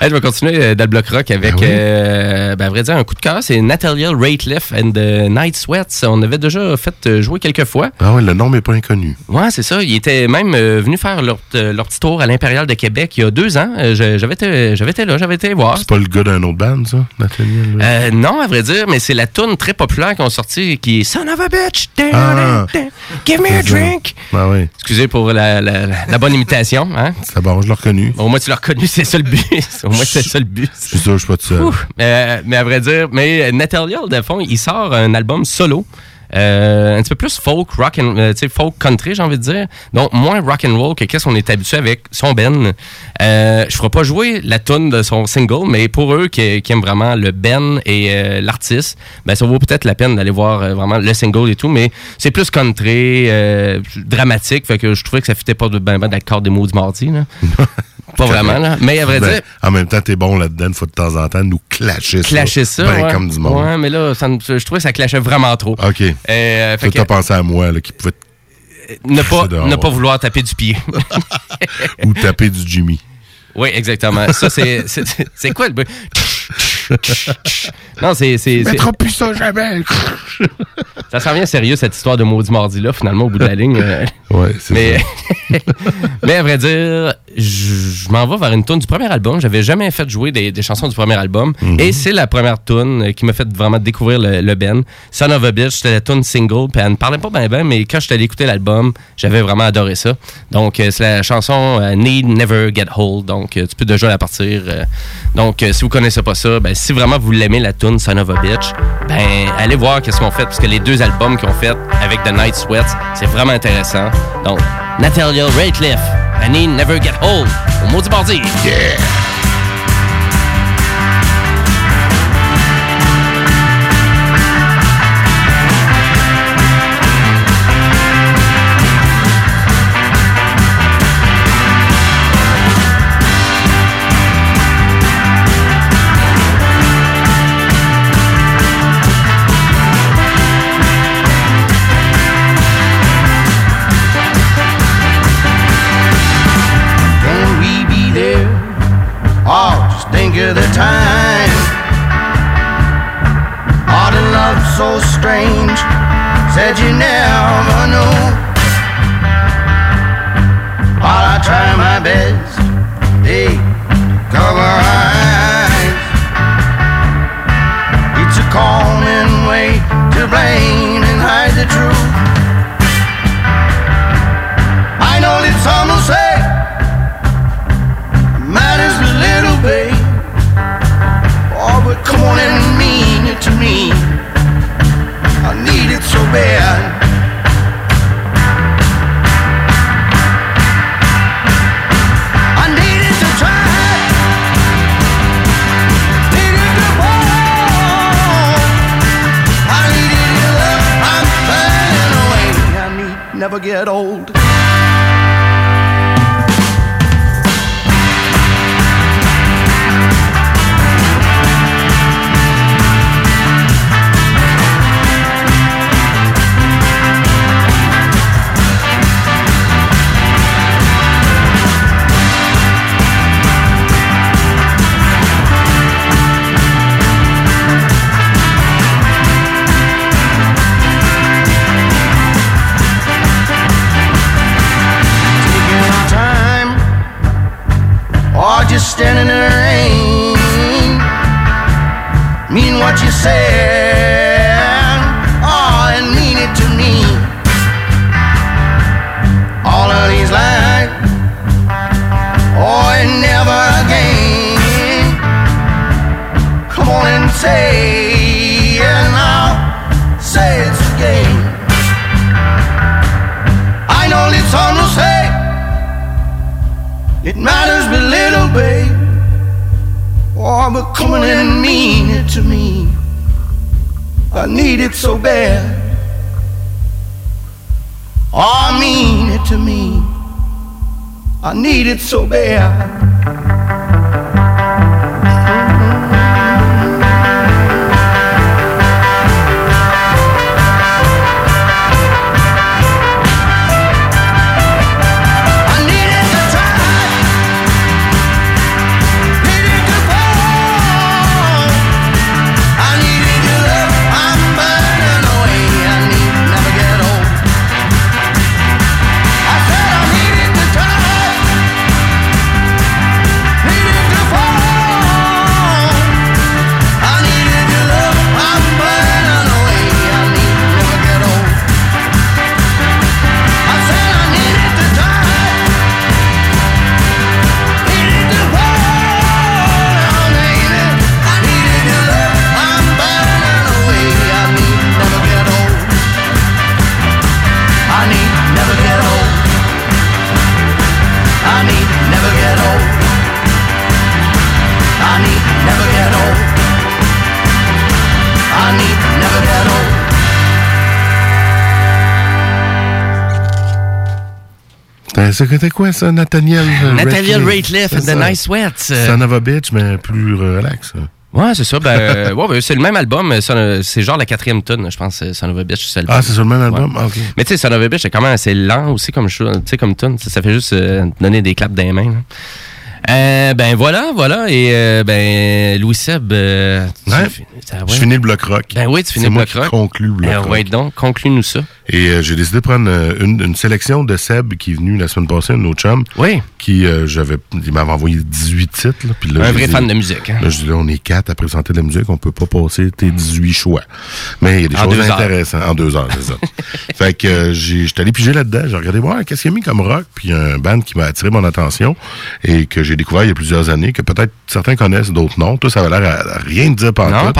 Hey, je vais continuer euh, dans le bloc rock avec, Ben oui. euh, ben, à vrai dire, un coup de cœur. C'est Natalia Rateliff and the Night Sweats. On avait déjà fait euh, jouer quelques fois. Ah ouais, le nom n'est pas inconnu. Ouais, c'est ça. Ils étaient même euh, venus faire leur, leur petit tour à l'Impérial de Québec il y a deux ans. J'avais été, été là, j'avais été voir. C'est pas le gars d'un autre band, ça? Euh, non, à vrai dire, mais c'est la tune très populaire qu'ils ont qui est Son of a bitch, Ah. give me a drink. Ah ouais, Excusez pour la, la- la- bonne imitation. Hein? c'est bon, je l'ai reconnu. Au moins, tu l'as reconnu, c'est ça le but. Au moins, c'est ça le but. Je suis sûr, je suis pas tout seul. Ouh. Euh, mais à vrai dire, mais Natalia, de fond, il sort un album solo. Euh, un petit peu plus folk, rock and, euh, folk country, j'ai envie de dire. Donc, moins rock and roll que qu'est-ce qu'on est habitué avec son Ben. Euh, je ferai pas jouer la tune de son single, mais pour eux qui, qui aiment vraiment le Ben et euh, l'artiste, ben, ça vaut peut-être la peine d'aller voir euh, vraiment le single et tout, mais c'est plus country, euh, dramatique, fait que je trouvais que ça fitait pas de ben, ben d'accord des mots du mardi, là. pas vraiment, là. Mais à vrai Ben, dire, En même temps, t'es bon là-dedans, fois de temps en temps, nous clasher ça. clasher ça. Ben ouais. comme du monde. Ouais, mais là, ça je trouvais que ça clashait vraiment trop. OK. Euh, fait que- t'as pensé à moi, là, qui pouvait te- ne pas, ne pas vouloir taper du pied. ou taper du Jimmy. oui, exactement. Ça, c'est, c'est, quoi le bruit? non, c'est, Mettra plus ça jamais. ça s'en vient sérieux, cette histoire de maudit mardi-là, finalement, au bout de la ligne. euh. Ouais, c'est mais, mais à vrai dire, je, m'en vais vers une tune du premier album. J'avais jamais fait jouer des, des chansons du premier album. Mhm. Et c'est la première tune euh, qui m'a fait vraiment découvrir le, le Ben. Son of a Bitch, c'était la tune single. Puis elle ne parlait pas bien, ben, mais quand je allé écouter l'album, j'avais vraiment adoré ça. Donc, euh, c'est la chanson euh, Need Never Get Hold. Donc, tu peux déjà la partir. donc, si vous connaissez pas ça, ben, si vraiment vous l'aimez, la tune Son of a Bitch, ben, allez voir qu'est-ce qu'on fait. Parce que les deux albums qu'ils ont fait avec The Night Sweats, c'est vraiment intéressant. Donc, Natalia Rateliff, I Need Never Get Hold, au Maudit Mardi. Yeah! You never know. While I try my best, they cover eyes. It's a common way to blame and hide the truth. I know that some will say matters a little bit. Oh, but come on and mean it to me. Get old. C'était quoi ça, Nathaniel? euh, Nathaniel Rateliff and C'est the. Nice Sweats. Son of a bitch, mais plus relax. hein. Ouais, c'est ça. Ben, euh, ouais, ben, c'est le même album. mais Son- C'est genre la quatrième tune, je pense. euh, Son of a Bitch. c'est le- Ah, c'est sur le même album? Ouais. Ah, ok. Mais tu sais, Son of a Bitch, c'est quand même assez lent aussi comme, chou- tu sais, comme tune. Ça, ça fait juste euh, donner des claps dans les mains. là. Euh, ben voilà, voilà. Et euh, ben, Louis Seb. euh, tu- Ouais. ça- ouais. Je finis le bloc rock. Ben oui, tu finis C'est le moi bloc qui rock. conclue le bloc Eh rock. ouais, donc, conclue-nous ça. Et euh, j'ai décidé de prendre euh, une, une sélection de Seb qui est venu la semaine passée, un nos chums. Oui. Qui, euh, j'avais, il m'avait envoyé 18 titres. là, puis là, Un vrai fan de musique. hein. Là, je dis là, on est quatre à présenter de la musique, on peut pas passer tes 18 choix. Mais il y a des En choses intéressantes. En deux heures, c'est ça. fait que euh, j'ai- j'étais allé piger là-dedans, j'ai regardé voir qu'est-ce qu'il y a mis comme rock, puis un band qui m'a attiré mon attention et que j'ai découvert il y a plusieurs années, que peut-être certains connaissent, d'autres non. Tout ça avait l'air à, à rien de dire par Non.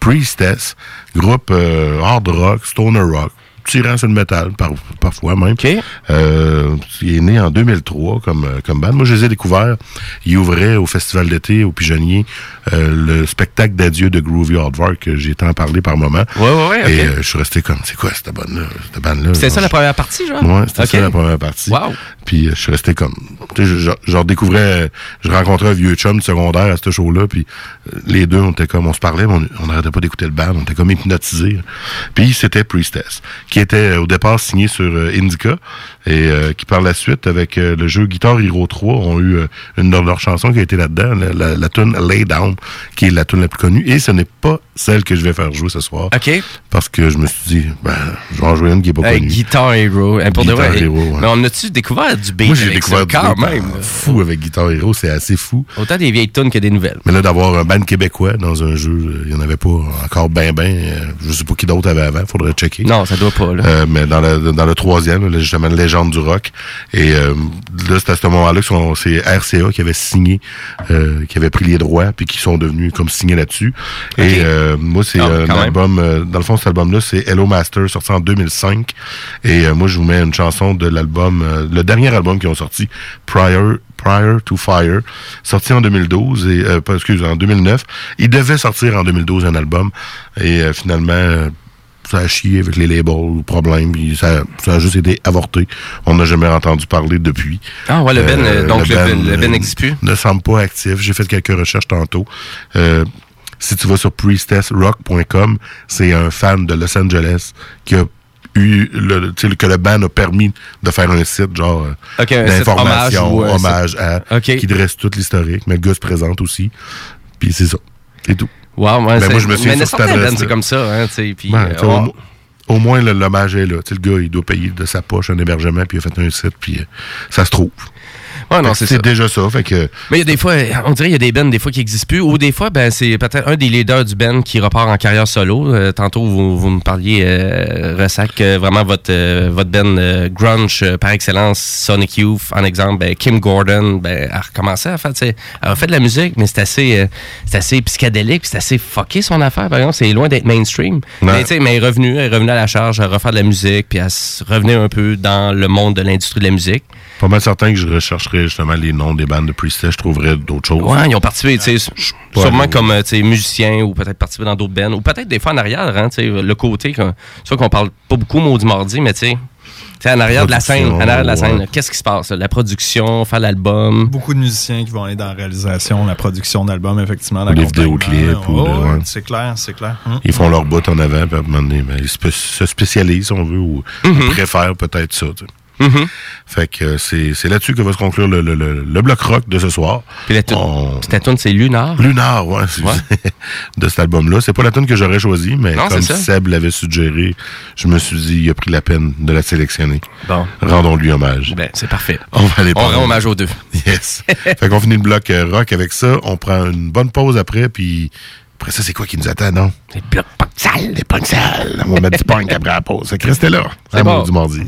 Priestess, groupe euh, hard rock, stoner rock, tirant sur le métal, par- parfois même. Euh, il est né en 2003 comme, euh, comme band. Moi, je les ai découverts. Il ouvrait au Festival d'été, au Pigeonnier, euh, le spectacle d'adieu de Groovy Hardware que j'ai tant parlé par moment. Ouais, ouais, ouais. Et euh, je suis resté comme, c'est quoi cette bande-là? Cette bande-là? C'était ça la première partie, genre? Ouais, c'était ça la première partie. Wow. Puis euh, je suis resté comme, tu je, rencontrais un vieux chum du secondaire à ce show-là, puis euh, les deux, on était comme, on se parlait, mais on n'arrêtait pas d'écouter le band, on était comme hypnotisés. Puis c'était Priestess, qui était euh, au départ signé sur Indica, et euh, qui par la suite, avec euh, le jeu Guitar Hero 3, ont eu euh, une de leurs chansons qui a été là-dedans, la, la, la tune Lay Down, qui est la tune la plus connue, et ce n'est pas celle que je vais faire jouer ce soir. OK. Parce que je me suis dit, ben, je vais en jouer une qui est pas connue. Guitar Hero. Hein, pour de Guitar vrai. Hero, ouais. Mais on a-tu découvert du beat Moi, j'ai découvert ça, du quand beat, même? fou avec Guitar Hero, c'est assez fou. Autant des vieilles tunes que des nouvelles. Mais là, d'avoir un band québécois dans un jeu, il n'y en avait pas encore ben ben. euh, je sais pas qui d'autre avait avant, faudrait checker. Non, ça doit pas, là. Euh, mais dans le, dans le troisième, là, justement, Légende du rock. Et euh, là, c'est à ce moment-là que c'est RCA qui avait signé, euh, qui avait pris les droits, puis qui sont devenus comme signés là-dessus. Et euh, moi, c'est un album, dans le fond, cet album-là, c'est Hello Master, sorti en 2005. Et moi, je vous mets une chanson de l'album, le dernier album qu'ils ont sorti, Prior Prior to Fire, sorti en 2012 et euh, excuse, en 2009. Il devait sortir en 2012 un album et euh, finalement ça a chié avec les labels problème, puis ça, ça a juste été avorté. On n'a jamais entendu parler depuis. Ah ouais, le Ben, euh, donc le Ben- le Ben euh, n'existe plus? Ne semble pas actif. J'ai fait quelques recherches tantôt. Euh, si tu vas sur priestessrock.com, c'est un fan de Los Angeles qui a eu le, que le band a permis de faire un site genre d'information, hommage à qui dresse tout l'historique, mais le gars se présente aussi. Puis c'est ça. C'est tout. Wow, ouais, Ben, c'est- moi, je me suis mais c'est comme ça, hein, Ben, euh, au, au moins, le- l'hommage est là. Le gars, il doit payer de sa poche un hébergement, puis il a fait un site, puis euh, ça se trouve. Ouais, non, c'est déjà ça. Fait que Mais il y a des fois, on dirait qu'il y a des bands des fois qui n'existent plus, ou des fois, ben c'est peut-être un des leaders du band qui repart en carrière solo. Euh, tantôt, vous, vous me parliez, euh, Ressac, euh, vraiment votre votre band grunge par excellence, Sonic Youth, en exemple, ben, Kim Gordon, ben, a recommencé à faire, elle a fait de la musique, mais c'est assez, c'est assez psychédélique, c'est assez fucké son affaire, par exemple, c'est loin d'être mainstream. Mais tu sais, mais elle est revenue, elle est revenue à la charge à refaire de la musique, puis à revenir un peu dans le monde de l'industrie de la musique. Pas mal certain que je rechercherais justement les noms des bandes de Priestess, je trouverais d'autres choses. Ouais, ils ont participé, tu sais, sûrement comme euh, tu sais, musiciens ou peut-être participé dans d'autres bands ou peut-être des fois en arrière, hein, tu sais, le côté, c'est sûr qu'on parle pas beaucoup maudit mardi, mais tu sais, en arrière de la scène, en arrière de la scène, ouais. qu'est-ce qui se passe? La production, faire l'album? Beaucoup de musiciens qui vont aller dans la réalisation, la production d'albums, effectivement. L'accompagnement. vidéoclips, ou Oh, ouais. C'est clair, c'est clair. Hum. Ils font leur bout en avant, puis à un moment donné, ben, ils se, se spécialisent, si on veut, ou Mhm. préfèrent peut-être ça. tu Mhm. Fait que euh, c'est là-dessus que va se conclure le, le, le, le bloc rock de ce soir. Puis la tune, On- tune, c'est Lunar. Lunar, ouais, c'est- de cet album-là. C'est pas la tune que j'aurais choisie, mais Non, comme. Seb l'avait suggéré, je me suis dit, il a pris la peine de la sélectionner. Bon. Rendons-lui hommage. Ben, c'est parfait. On va aller On rend hommage aux deux. Yes. fait qu'on finit le bloc euh, rock avec ça. On prend une bonne pause après, puis après ça, c'est quoi qui nous attend, non? Les blocs punk sales. Les punk sales. On va mettre du punk après la pause. Fait que restez là. C'est bon. du mardi.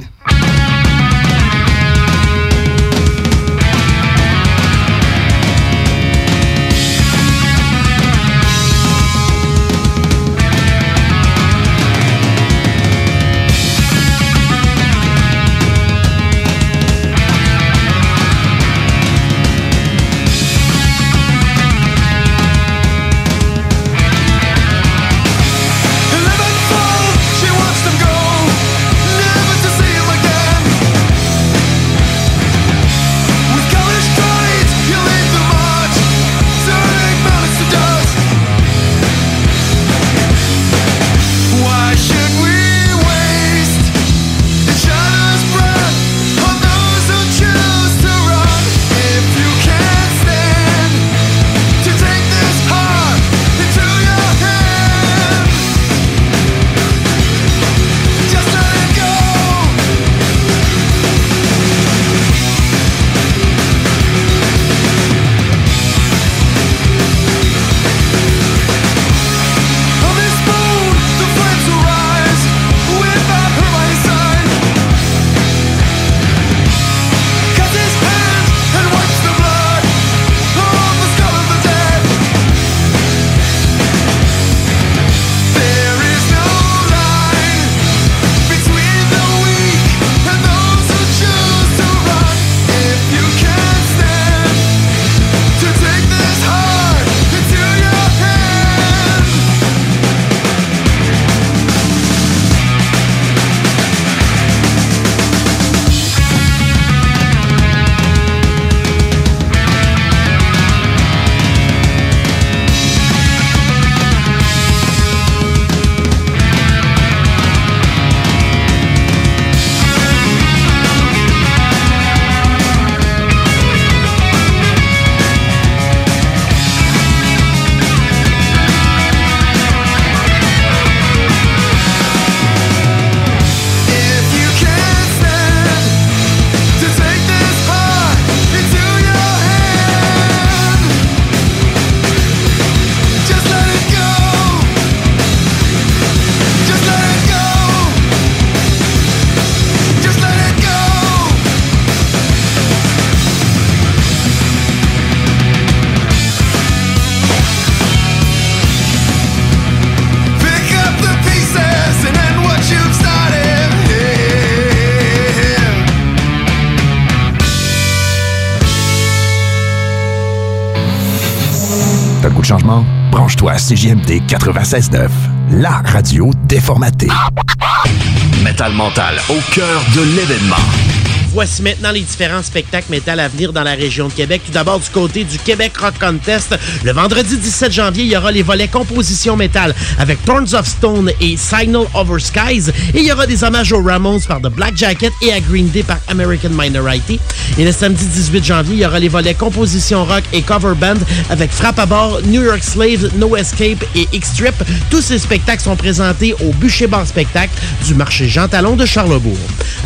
96.9, la radio déformatée. Metal Mental, au cœur de l'événement. Voici maintenant les différents spectacles métal à venir dans la région de Québec. Tout d'abord du côté du Québec Rock Contest. Le vendredi 17 janvier, il y aura les volets composition métal avec Thorns of Stone et Signal Over Skies. Et il y aura des hommages aux Ramones par The Black Jacket et à Green Day par American Minority. Et le samedi 18 janvier, il y aura les volets composition rock et cover band avec Frappe à bord, New York Slave, No Escape et X-Trip. Tous ces spectacles sont présentés au Bûcher Bar Spectacle du marché Jean Talon de Charlebourg.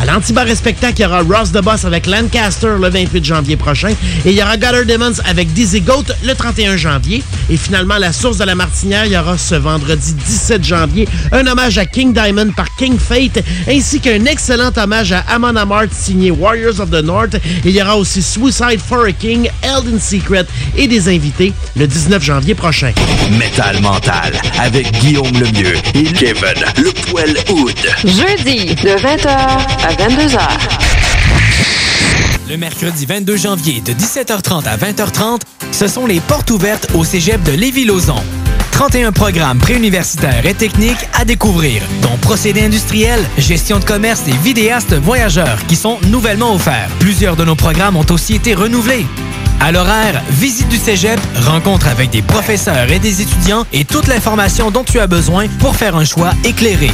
À l'Antibar Spectacle, il y aura The Boss avec Lancaster le 28 janvier prochain. Et il y aura Gutter Demons avec Dizzy Goat le 31 janvier. Et finalement, la source de la Martinière, il y aura ce vendredi 17 janvier un hommage à King Diamond par King Fate, ainsi qu'un excellent hommage à Amon Amart signé Warriors of the North. Et il y aura aussi Suicide for a King, Held in Secret et des invités le 19 janvier prochain. Metal Mental, avec Guillaume Lemieux et Kevin Le Poil Hood. Jeudi, de 20h à 22h. Le mercredi 22 janvier de 17h30 à 20h30, ce sont les portes ouvertes au cégep de Lévis-Lauzon. 31 programmes préuniversitaires et techniques à découvrir, dont procédés industriels, gestion de commerce et vidéastes voyageurs qui sont nouvellement offerts. Plusieurs de nos programmes ont aussi été renouvelés. À l'horaire, visite du cégep, rencontre avec des professeurs et des étudiants et toute l'information dont tu as besoin pour faire un choix éclairé.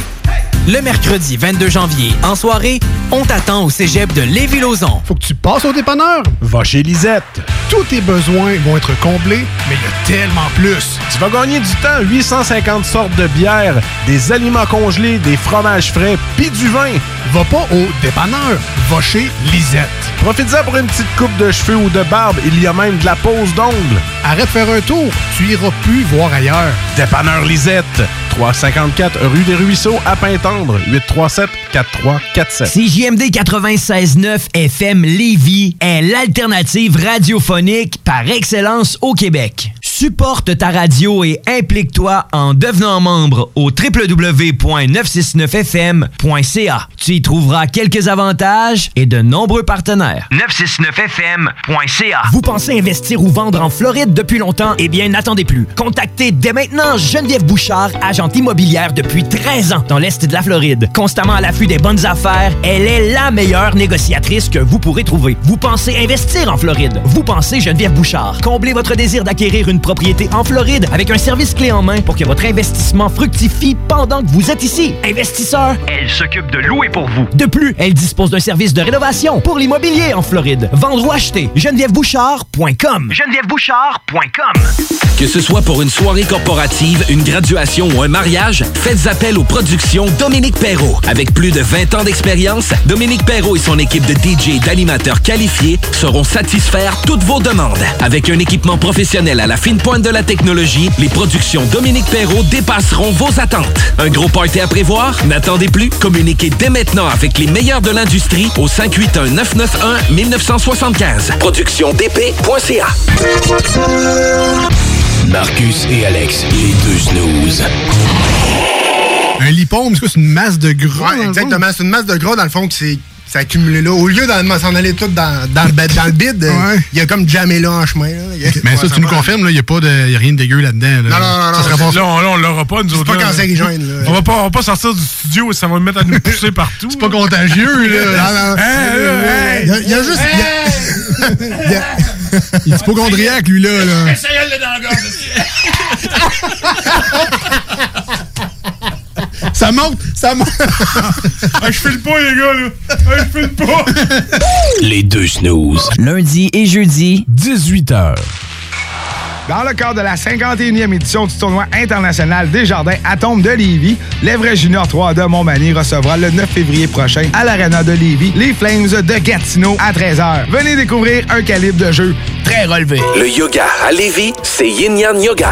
Le mercredi 22 janvier, en soirée, on t'attend au cégep de Lévis-Lauzon. Faut que tu passes au dépanneur. Va chez Lisette. Tous tes besoins vont être comblés, mais il y a tellement plus. Tu vas gagner du temps. 850 sortes de bières, des aliments congelés, des fromages frais, puis du vin. Va pas au dépanneur. Va chez Lisette. Profites-en pour une petite coupe de cheveux ou de barbe. Il y a même de la pose d'ongles. Arrête de faire un tour. Tu iras plus voir ailleurs. Dépanneur Lisette. 354 rue des Ruisseaux à Pintendre. 837 4347. CJMD 96.9 FM Lévis est l'alternative radiophonique par excellence au Québec. Supporte ta radio et implique-toi en devenant membre au www.969fm.ca. Tu y trouveras quelques avantages et de nombreux partenaires. 969fm.ca. Vous pensez investir ou vendre en Floride depuis longtemps? Eh bien, n'attendez plus. Contactez dès maintenant Geneviève Bouchard, agente immobilière depuis 13 ans dans l'Est de la Floride. Constamment à l'affût des bonnes affaires, elle est la meilleure négociatrice que vous pourrez trouver. Vous pensez investir en Floride? Vous pensez Geneviève Bouchard? Comblez votre désir d'acquérir une propriété en Floride avec un service clé en main pour que votre investissement fructifie pendant que vous êtes ici. Investisseur, elle s'occupe de louer pour vous. De plus, elle dispose d'un service de rénovation pour l'immobilier en Floride. Vendre ou acheter, genevièvebouchard.com. genevièvebouchard.com. Que ce soit pour une soirée corporative, une graduation ou un mariage, faites appel aux productions Dominique Perrault. Avec plus de 20 ans d'expérience, Dominique Perrault et son équipe de DJ et d'animateurs qualifiés sauront satisfaire toutes vos demandes. Avec un équipement professionnel à la fine pointe de la technologie, les productions Dominique Perrault dépasseront vos attentes. Un gros party à prévoir? N'attendez plus. Communiquez dès maintenant avec les meilleurs de l'industrie au 581-991-1975. Productiondp.ca Marcus et Alex, les deux snooze. Un lipome, c'est quoi? C'est une masse de gras. Ouais, exactement. C'est une masse de gras, dans le fond, qui s'est accumulé là. Au lieu d'en s'en aller tout dans, dans, le, bed- dans le bide, euh, il y a comme jamais là en chemin. là. A- Mais ça, tu nous confirmes, il n'y a, pas de- y a rien de dégueu là-dedans. là. Non, non, non, Ça non, c'est- pas là, on, là, on l'aura pas, nous C'est autres. pas là. cancérigène, là. On va pas, on va pas sortir du studio et ça va nous mettre à nous pousser partout. C'est pas contagieux, là. Hey, Il y a- il y a juste- il y a- il est hypochondriaque, lui, là. là. Essaye-le dans la Ça monte, ça monte. Ah, je file pas, les gars, là. Ah, je file pas. Les deux snooze. Lundi et jeudi, 18h. Dans le cadre de la 51e édition du tournoi international des jardins Atomes de Lévis, l'Everest Junior 3 de Montmagny recevra le 9 février prochain à l'Arena de Lévis les Flames de Gatineau à 13h. Venez découvrir un calibre de jeu très relevé. Le yoga à Lévis, c'est Yin Yang Yoga.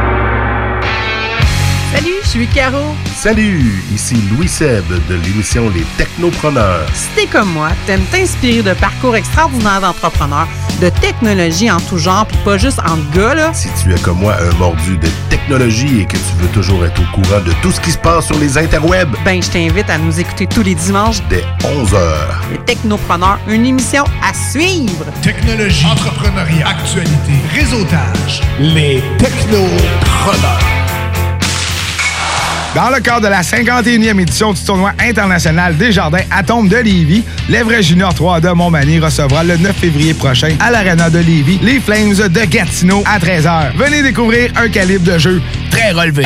Suis Caro. Salut, ici Louis Seb de l'émission Les Technopreneurs. Si t'es comme moi, t'aimes t'inspirer de parcours extraordinaires d'entrepreneurs, de technologie en tout genre, puis pas juste en gars, là? Si tu es comme moi un mordu de technologie et que tu veux toujours être au courant de tout ce qui se passe sur les interwebs, Ben, je t'invite à nous écouter tous les dimanches. dès 11h. Les Technopreneurs, une émission à suivre. Technologie, entrepreneuriat, actualité, réseautage. Les technopreneurs. Dans le cadre de la 51e édition du tournoi international des jardins Atomes de Lévis, l'Evray Junior 3 de Montmagny recevra le 9 février prochain à l'Arena de Lévis les Flames de Gatineau à 13h. Venez découvrir un calibre de jeu très relevé.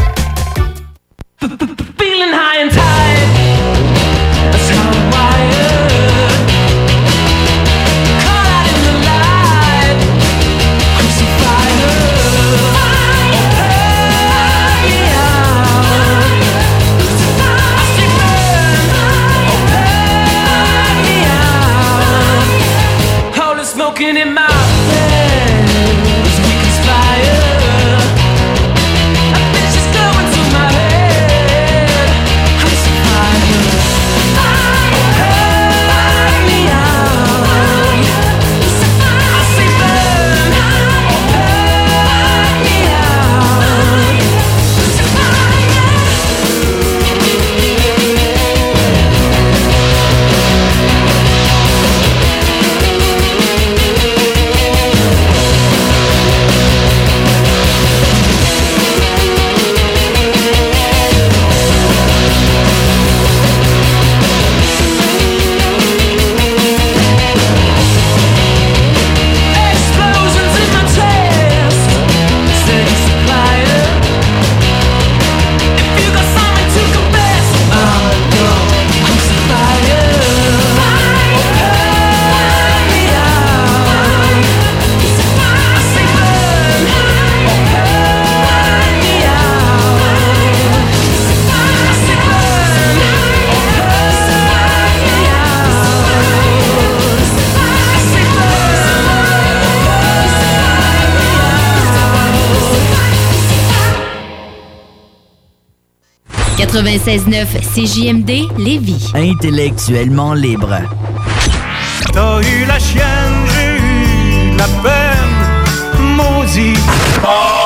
Feeling high and tight. Wired. Caught out in the light. Crucified. Smoking in my 96.9 CJMD Lévis. Intellectuellement libre. T'as eu la chienne, j'ai eu la peine, maudit. Mordu.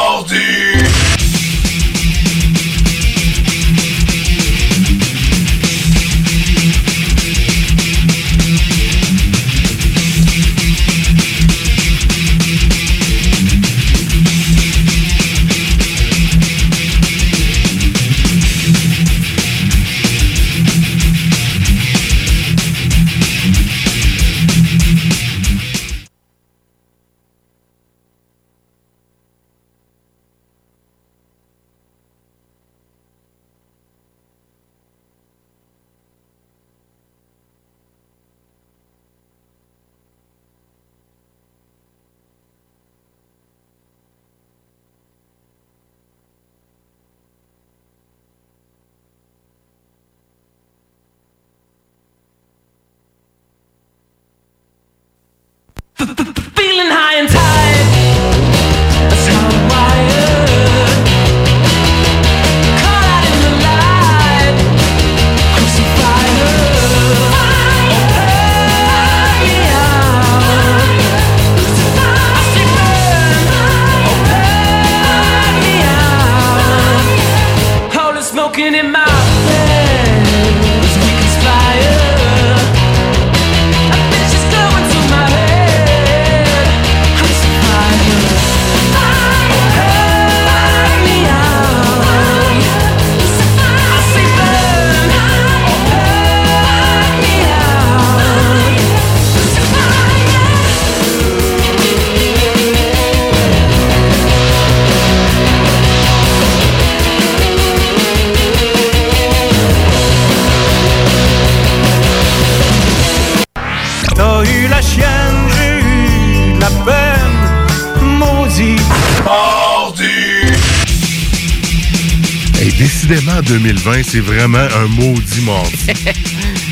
2020, c'est vraiment un maudit mardi.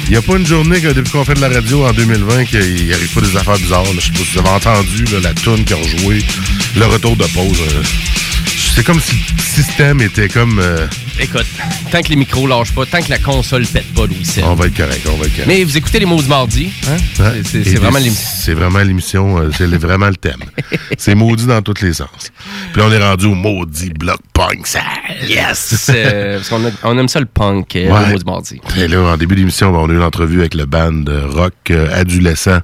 Il n'y a pas une journée que depuis qu'on fait de la radio en 2020 qu'il n'y arrive pas des affaires bizarres. Je sais pas si vous avez entendu là, la toune qui a rejoué, le retour de pause. euh, c'est comme si le système était comme... euh, Écoute, tant que les micros lâchent pas, tant que la console pète pas, Louis Seb. on va être correct, on va être correct. Mais vous écoutez les mots du mardi, hein? C'est- Et C'est vraiment l'émission. C'est vraiment l'émission, euh, c'est le- vraiment le thème. c'est maudit dans tous les sens. Puis là, on est rendu au maudit bloc punk sale. Yes! Euh, parce qu'on a- on aime ça le punk, euh, Ouais. le du mardi. Et là, en début d'émission, ben, on a eu l'entrevue avec le band rock euh, adolescent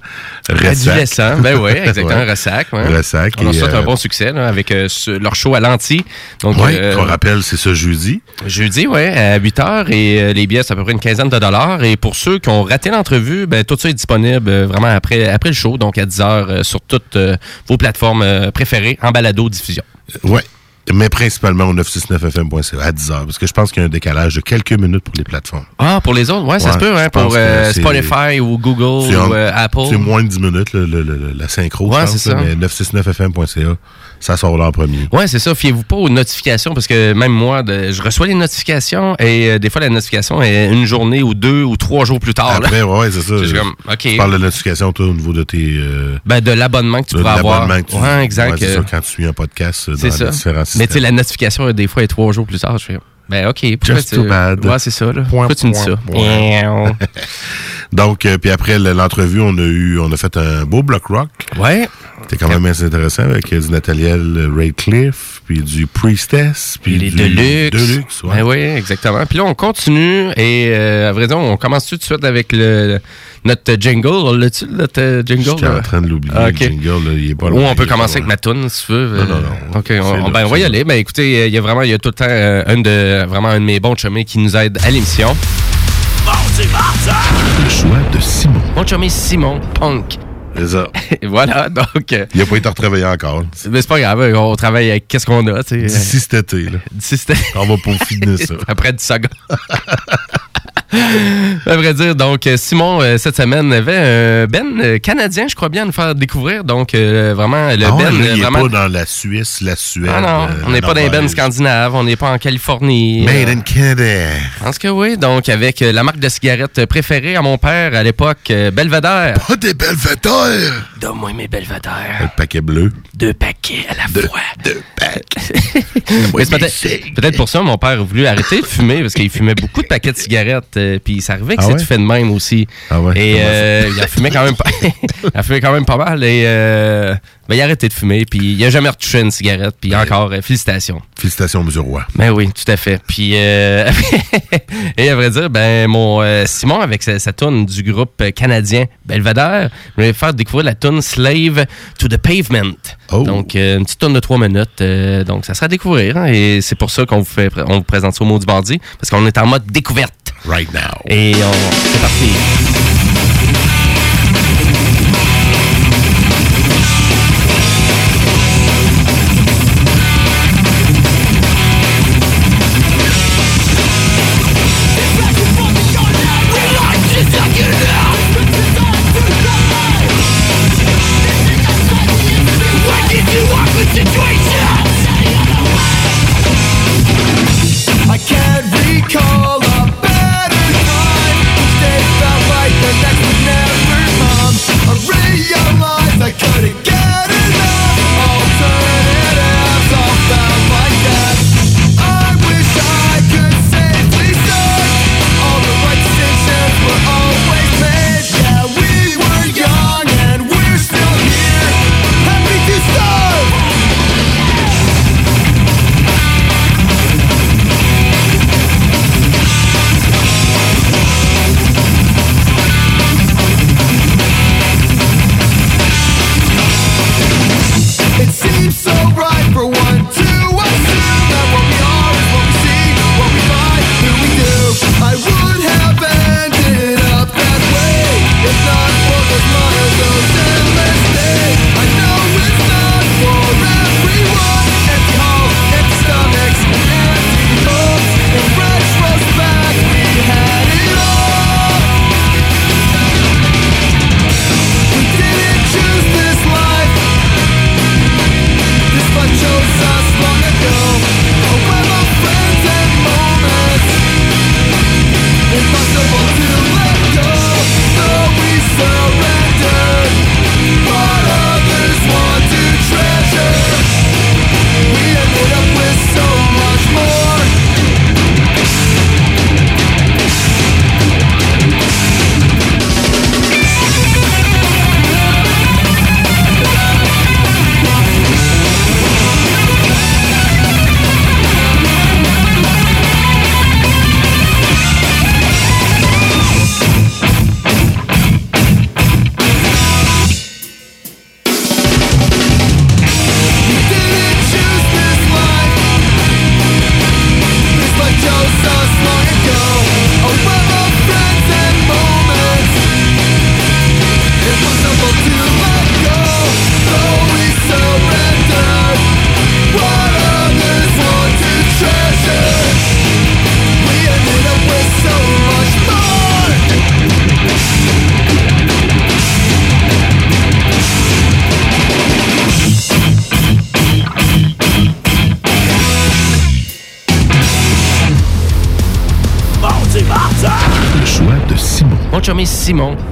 Ressac. Adolescent, ben oui, exactement, Ouais. Ressac. Ouais. Ressac. On a et, souhaite euh, un bon succès là, avec euh, ce- leur show à l'anti. Euh, qu'on rappelle, c'est ce jeudi. Jeudi, oui, à 8 h et euh, les billets, c'est à peu près une quinzaine de dollars. Et pour ceux qui ont raté l'entrevue, ben, tout ça est disponible euh, vraiment après, après le show, donc à 10 h sur toutes euh, vos plateformes euh, préférées en balado-diffusion. Ouais. Mais principalement au 969fm.ca à 10h, parce que je pense qu'il y a un décalage de quelques minutes pour les plateformes. Ah, pour les autres, ouais, ça se peut, hein, pour euh, Spotify ou Google en- ou euh, Apple. C'est moins de 10 minutes, le- le- le- la synchro, Ouais, je pense, c'est ça. mais 969fm.ca, ça sort là en premier. Ouais, c'est ça. Fiez-vous pas aux notifications parce que même moi, de- je reçois les notifications et euh, des fois la notification est une journée ou deux ou trois jours plus tard. Après, ouais, c'est ça. Je comme, OK. Tu parles de notification, toi, au niveau de tes... euh, Ben, de l'abonnement que tu pourras avoir. l'abonnement que tu- Ouais, exact. Ouais, c'est euh, ça, quand tu suis un podcast C'est dans ça. différents Mais tu sais, la notification, des fois, est trois jours plus tard. Je fais, ben, OK. Just tu... too bad. Ouais, c'est ça, là. Point, Pourquoi tu me dis point, ça? point. Donc, euh, puis après le- l'entrevue, on a eu, on a fait un beau bloc rock. Ouais. C'était quand même assez intéressant avec euh, du Nathaniel Radcliffe, puis du Priestess, puis les du Deluxe. Deluxe, ouais. Ben oui, exactement. Puis là, on continue et, euh, à vrai dire, on commence tout de suite avec le, notre jingle. On L'a-tu, notre euh, jingle? J'étais en train de l'oublier, Ah, le jingle, là, il est pas Ou loin, on peut commencer avec ma toune, si tu veux. Non, non, non. Donc, on, ben, on va y aller. Ben, écoutez, il y a vraiment, il y a tout le temps euh, un, de, vraiment un de mes bons chumés qui nous aide à l'émission. Le choix de Simon. Mon chumé Simon Punk. C'est ça. Et voilà, donc... euh, Il n'a pas été retravaillé encore. Mais c'est pas grave, on travaille avec qu'est-ce qu'on a, tu sais. D'ici cet été, là. D'ici cet été. On va peaufiner ça. Après 10 secondes. à vrai dire, donc, euh, Simon, euh, cette semaine, avait un Ben euh, canadien, je crois bien, à nous faire découvrir. Donc, euh, vraiment, le Ah ouais, Ben. euh, il vraiment... est pas dans la Suisse, la Suède. Ah non, on n'est pas dans les Norvège. scandinaves, on n'est pas en Californie. Made Euh, in Canada. Je pense que oui. Donc, avec la marque de cigarettes préférée à mon père à l'époque, Belvedere. Pas des Belvedere! Donne-moi mes Belvedere. Le paquet bleu. Deux paquets à la fois. Deux paquets. Peut-être pour ça mon père a voulu arrêter de fumer parce qu'il fumait beaucoup de paquets de cigarettes. Euh, puis ça arrivait que Ah c'est ouais? fait de même aussi. Ah ouais? Et euh, il a fumé quand même pas. il a fumé quand même pas mal. Et euh, ben, il a arrêté de fumer. Puis il a jamais retouché une cigarette. Puis encore, euh, félicitations. Félicitations, Monsieur Roy. Ben oui, tout à fait. Puis, et à vrai dire, ben mon Simon, avec sa, sa toune du groupe canadien Belvedere, voulait faire découvrir la toune Slave to the Pavement. Oh. Donc, une petite toune de trois minutes. donc, ça sera à découvrir. hein, et c'est pour ça qu'on vous, fait, on vous présente ça au mot du mardi, parce qu'on est en mode découverte. Right now. Et on, c'est parti.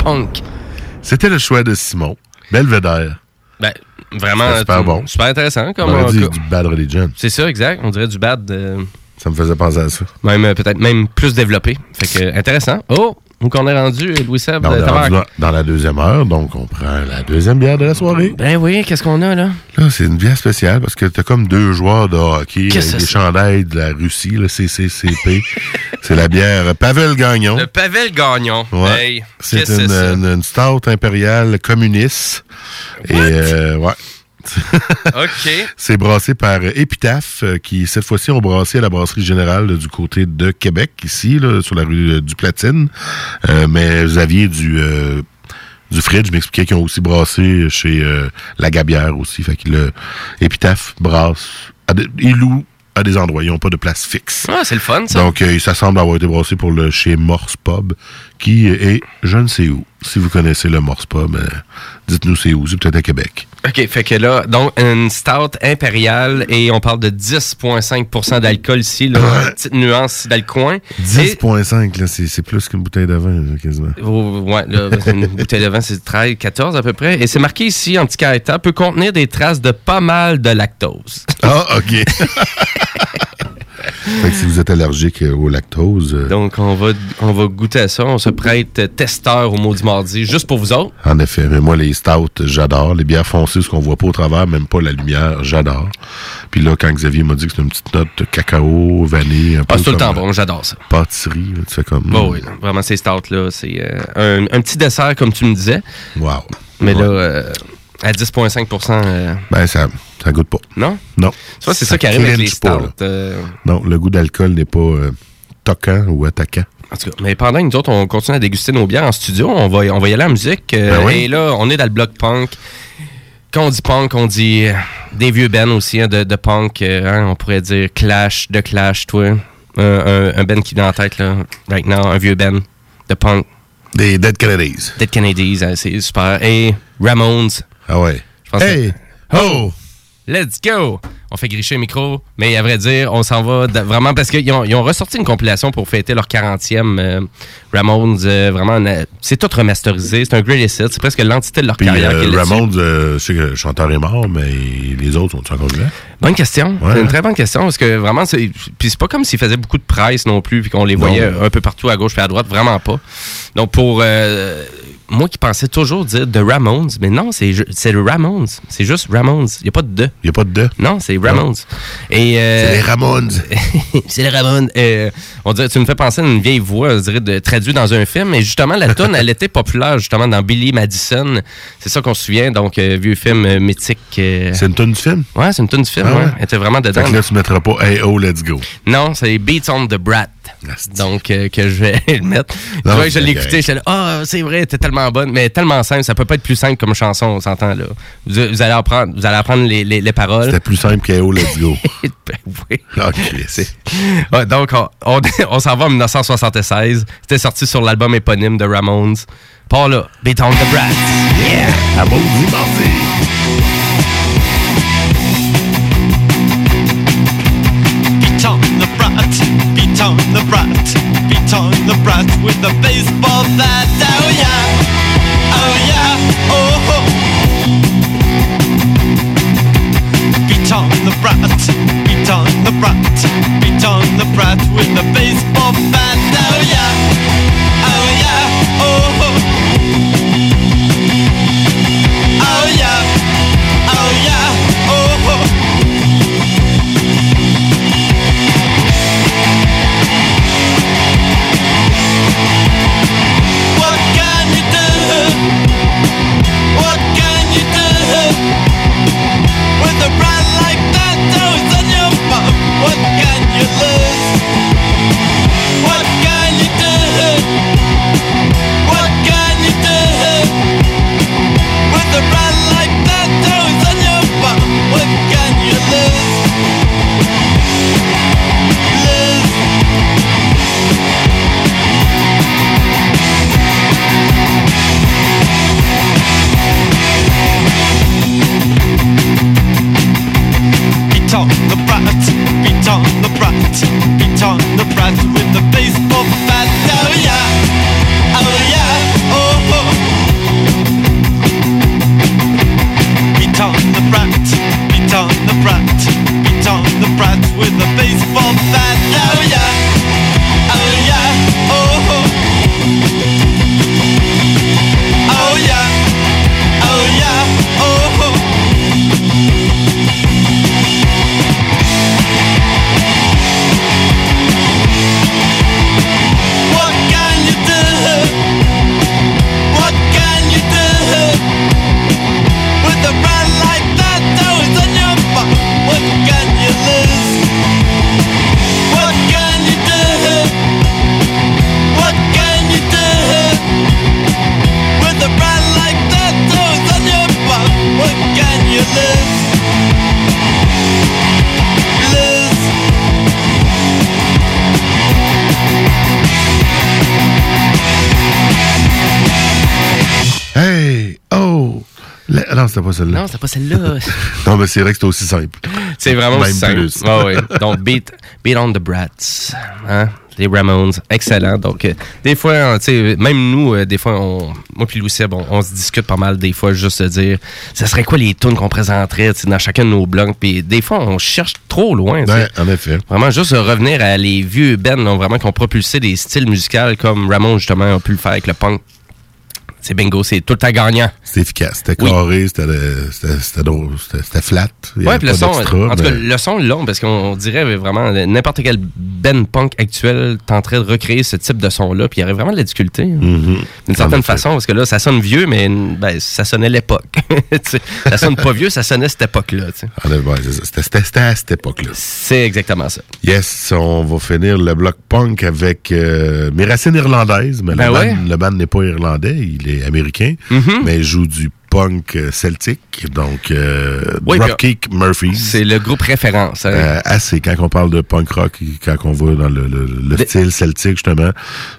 Punk. C'était le choix de Simon. Belvedere. Ben, vraiment. Super euh, bon. Super intéressant. Comme, On aurait dit du Bad Religion. C'est ça, exact. On dirait du bad. euh, Ça me faisait penser à ça. même euh, peut-être même plus développé. Fait que intéressant. Oh, où qu'on est rendu, Louis Seb, on euh, est Tabarnak. rendu dans, dans la deuxième heure, donc on prend la deuxième bière de la soirée. Ben oui, qu'est-ce qu'on a là? Là, c'est une bière spéciale parce que t'as comme deux joueurs de hockey avec des chandails de la Russie, le CCCP. c'est la bière Pavel Gagnon. Le Pavel Gagnon. Ouais. Hey, c'est une, une stout impériale communiste. Et euh, ouais. OK. C'est brassé par Épitaphe, euh, qui cette fois-ci ont brassé à la brasserie générale du côté de Québec, ici, là, sur la rue euh, du Platine. Euh, mais vous aviez du euh, du fridge, m'expliquait qu'ils ont aussi brassé chez la Gabière aussi. Fait que le Épitaphe brasse. ils louent à des endroits. Ils n'ont pas de place fixe. Ah, c'est le fun, ça. Donc, euh, ça semble avoir été brassé pour le chez Morse Pub, qui est je ne sais où. Si vous connaissez le Morse Pub, euh, dites-nous c'est où. C'est peut-être à Québec. OK, fait que là, donc, une stout impériale et on parle de 10,5% d'alcool ici, là. Petite nuance dans le coin. 10,5, là, c'est plus qu'une bouteille de vin, là, quasiment. Oh, ouais, là, une bouteille de vin, c'est 13, 14 à peu près. Et c'est marqué ici, en petit caractère, peut contenir des traces de pas mal de lactose. Ah, OK. fait que si vous êtes allergique euh, au lactose, euh, Donc, on va, on va goûter à ça. On se prête testeur au Maudit Mardi, juste pour vous autres. en effet. Mais moi, les stouts, j'adore. Les bières foncées, ce qu'on voit pas au travers, même pas la lumière, j'adore. Puis là, quand Xavier m'a dit que c'était une petite note de cacao, vanille, un peu Ah, c'est tout le temps euh, bon, j'adadore ça. Pâtisserie, tu fais comme... Bon, oui, là, vraiment, ces stouts-là, c'est euh, un, un petit dessert, comme tu me disais. Wow. Mais Ouais. là, euh, à 10,5% euh, Ben, ça, ça goûte pas. Non? Non. Tu vois, c'est ça qui arrive avec les pas, euh. Non, le goût d'alcool n'est pas euh, toquant ou attaquant. En tout cas, mais pendant que nous autres, on continue à déguster nos bières en studio, on va, on va y aller en musique. euh, Ben oui. Et là, on est dans le bloc punk. Quand on dit punk, on dit des vieux bands aussi hein, de, de punk. hein, on pourrait dire Clash, de Clash, toi. Un, un, band qui est dans la tête, là, right now, un vieux band de punk. Des Dead Kennedys. Dead Kennedys, hein, c'est super. Et Ramones. Ah ouais. Je pense Hey! que- Oh! Let's go! On fait gricher le micro, mais à vrai dire, on s'en va vraiment parce qu'ils ont, ils ont ressorti une compilation pour fêter leur 40e euh, Ramones. euh, vraiment, c'est tout remasterisé. C'est un greatest hit. C'est presque l'entité de leur Puis carrière. euh. Ramones, euh, je sais que le chanteur est mort, mais les autres sont encore vivants? Bonne question. Ouais. C'est une très bonne question parce que vraiment, c'est, puis c'est pas comme s'ils faisaient beaucoup de presse non plus puis qu'on les Non. voyait un peu partout à gauche et à droite. Vraiment pas. Donc pour euh, moi qui pensais toujours dire The Ramones, mais non, c'est, le Ramones. C'est juste Ramones. Il n'y a pas de de. Il n'y a pas de de. Non, c'est Ramones. Et, euh, C'est les Ramones. c'est les Ramones. Euh, on dirait, tu me fais penser à une vieille voix, on dirait, de, traduite dans un film. Et justement, la tune, elle était populaire justement dans Billy Madison. C'est ça qu'on se souvient. Donc, euh, vieux film mythique. C'est une tune du film? Ouais, c'est une tune du film. Ah ouais? ouais. Elle était vraiment dedans. que là, tu mettras pas Hey oh, let's go. Non, c'est Beats on the Brat. Donc, que je vais le mettre. tu Non, vois, je l'ai écouté, j'étais là, ah, c'est vrai, t'es tellement bonne, mais tellement simple. Ça peut pas être plus simple comme chanson, on s'entend, là. Vous, vous allez apprendre, vous allez apprendre les, les, les paroles. C'était plus simple qu'Hey oh, let's go. ben oui. Ah, Chris. Ouais, donc, on, on, on s'en va en 1976. C'était sorti sur l'album éponyme de Ramones. Pas là, Beat on the Brat. Yeah! À bon mardi. Beat on the brat, beat on the brat, beat on the brat with a baseball bat. Oh brat, beat on the brat, beat on the brat with a baseball bat. C'était pas celle-là. Non, c'était pas celle-là. non, mais c'est vrai que c'était aussi simple. C'est vraiment Même aussi simple. plus. Donc, beat, beat on the Brats. Hein? Les Ramones, excellent. Donc, euh, des fois, hein, tu sais, même nous, euh, des fois, on, moi puis Louis Seb, on, on se discute pas mal des fois, juste de dire, ça serait quoi les tunes qu'on présenterait dans chacun de nos blogs. Puis des fois, on cherche trop loin. Ouais, en effet. Vraiment, juste euh, revenir à les vieux bands, vraiment, qui ont propulsé des styles musicaux comme Ramones, justement, a pu le faire avec le punk. C'est bingo, c'est tout le temps gagnant. C'était efficace. C'était Oui. carré, c'était flat. Ouais, puis le son, en tout cas, le son long, parce qu'on dirait vraiment n'importe quel band punk actuel tenterait de recréer ce type de son-là, puis il y aurait vraiment de la difficulté. hein. Mhm. D'une certaine façon, parce que là, ça sonne vieux, mais ben, ça sonnait l'époque. Ça sonne pas vieux, ça sonnait cette époque-là. Ah, ça. C'était- à cette époque-là. C'est exactement ça. Yes, on va finir le bloc punk avec euh, mes racines irlandaises, mais Ben le, ouais. band, le band n'est pas irlandais, il est américain, Mhm. mais il joue du punk euh, celtique, donc euh, Oui, Dropkick Murphys. C'est le groupe référence. hein. Euh, assez, quand on parle de punk rock, quand on va dans le, le- le style celtique, justement,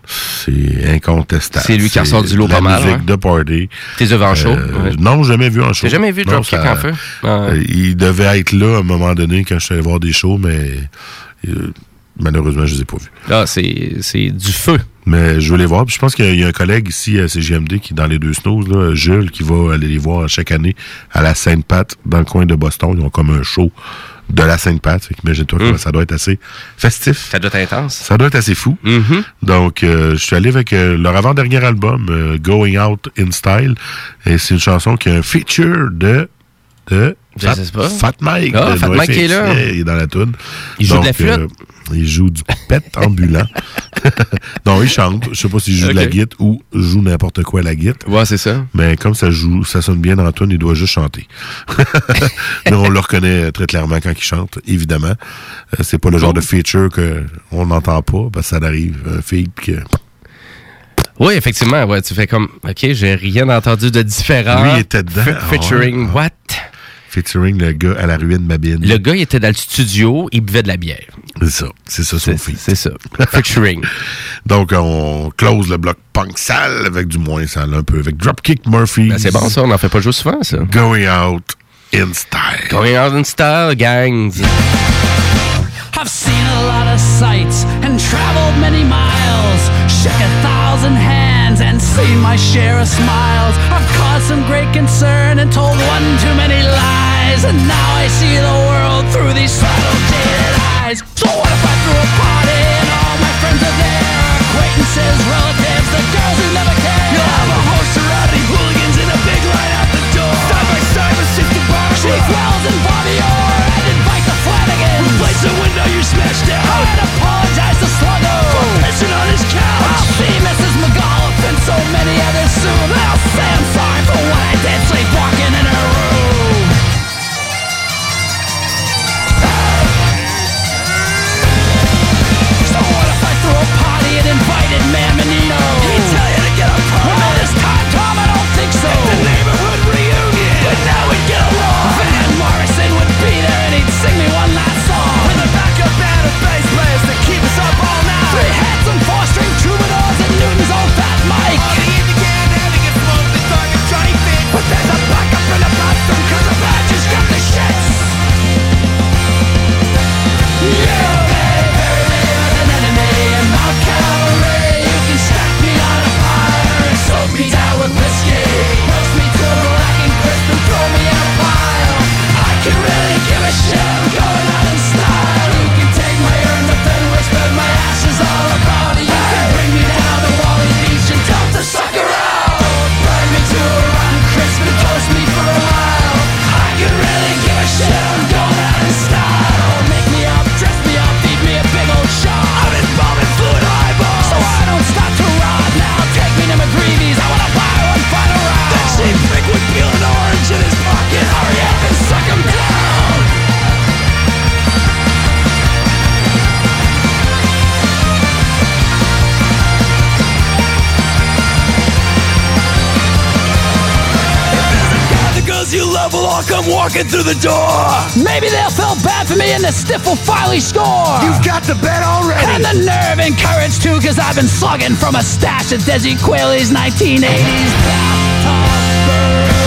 c'est incontestable. C'est lui qui ressort du lot la pas mal, musique hein. de party. T'es vu en show? Euh, Ouais. Non, jamais vu en show. T'as jamais vu Dropkick en feu? Euh, il devait être là à un moment donné quand je suis allé voir des shows, mais euh, malheureusement, je les ai pas vus. Là, c'est du feu. Mais je veux les voir. Puis je pense qu'il y a un collègue ici à CGMD qui est dans les deux snows, là, Jules, qui va aller les voir chaque année à la Sainte-Pat, dans le coin de Boston. Ils ont comme un show de la Sainte-Pat. Fait qu'imagine-toi comment ça doit être assez festif. Ça doit être intense. Ça doit être assez fou. Donc, euh, je suis allé avec euh, leur avant-dernier album, euh, Going Out in Style. Et c'est une chanson qui a un feature de... de Fat, sais pas. Fat Mike. Ah, Fat Mike est là. Il est dans la toune. Il joue de la flûte? euh, il joue du pet ambulant. non, il chante. Je sais pas s'il joue de la guitare ou joue n'importe quoi à la guitare. Ouais, c'est ça. Mais comme ça joue, ça sonne bien dans la toune, il doit juste chanter. Mais on le reconnaît très clairement quand il chante, évidemment. Euh, c'est pas le genre de feature que on n'entend pas, parce que ça arrive, un feed puis que Oui, effectivement. Ouais, tu fais comme, OK, j'ai rien entendu de différent. Lui, il était dedans. Fe- featuring Ah what? Featuring le gars à la ruine Mabine. Le gars, il était dans le studio, il buvait de la bière. C'est ça, c'est ça feed. C'est ça. Featuring. Donc, on close le bloc punk sale avec du moins sale un peu, avec Dropkick Murphy. Ben, c'est bon, ça. On n'en fait pas jouer souvent, ça. Going out in style. Going out in style, gangs. I've seen a lot of sights and traveled many miles, shook a thousand hands and seen my share of smiles. I've caused some great concern and told one too many lies, and now I see the world through these subtle jaded eyes. So what if I threw a party and all my friends are there? Acquaintances, relatives, the girls who never care. You'll have a of rowdy hooligans in a big line out the door. Side by side with Sister Barbara. Chief Wells and Bobby Orr. And invite the Flanagan. Replace the window you smashed down. I'd apologize to Sluggo for pissing on his couch. Many others soon. I'll say through the door. Maybe they'll feel bad for me and the stiff will finally score. You've got the bet already. And the nerve and courage too, cause I've been slugging from a stash of Desi Quayle's 1980s. bathtub brew.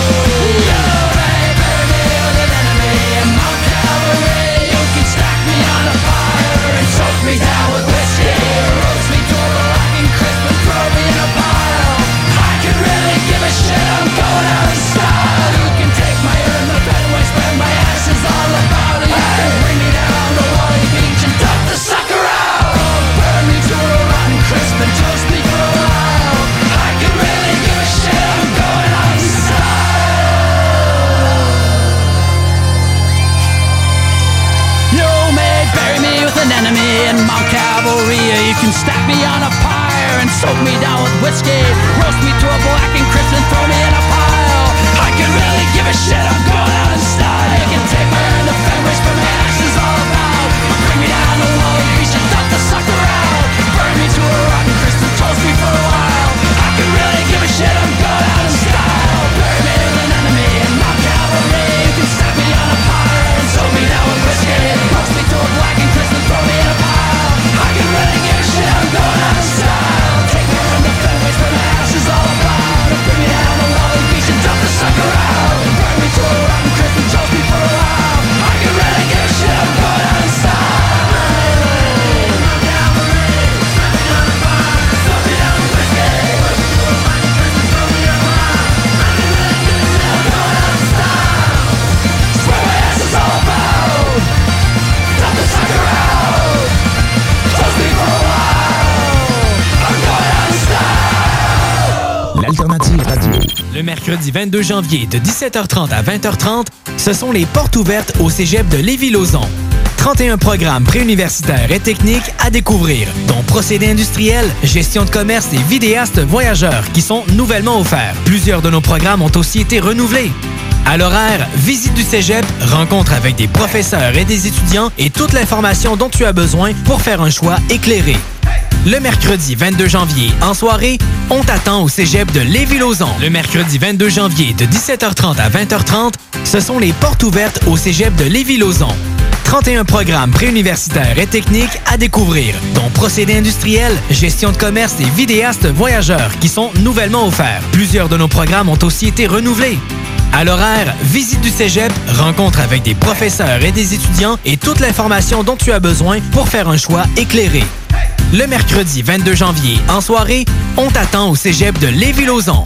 Can stack me on a pyre and soak me down with whiskey. Roast me to a black and crisp and throw me in a pile. I can really give a shit, I'm going out in style. You can take me mercredi 22 janvier de 17h30 à 20h30, ce sont les portes ouvertes au cégep de Lévis-Lauzon. 31 programmes préuniversitaires et techniques à découvrir, dont procédés industriels, gestion de commerce et vidéastes voyageurs qui sont nouvellement offerts. Plusieurs de nos programmes ont aussi été renouvelés. À l'horaire, visite du cégep, rencontre avec des professeurs et des étudiants et toute l'information dont tu as besoin pour faire un choix éclairé. Le mercredi 22 janvier, en soirée, on t'attend au cégep de Lévis-Lauzon. Le mercredi 22 janvier de 17h30 à 20h30, ce sont les portes ouvertes au cégep de Lévis-Lauzon. 31 programmes préuniversitaires et techniques à découvrir, dont procédés industriels, gestion de commerce et vidéastes voyageurs qui sont nouvellement offerts. Plusieurs de nos programmes ont aussi été renouvelés. À l'horaire, visite du cégep, rencontre avec des professeurs et des étudiants et toute l'information dont tu as besoin pour faire un choix éclairé. Le mercredi 22 janvier, en soirée, on t'attend au cégep de Lévis-Lauzon.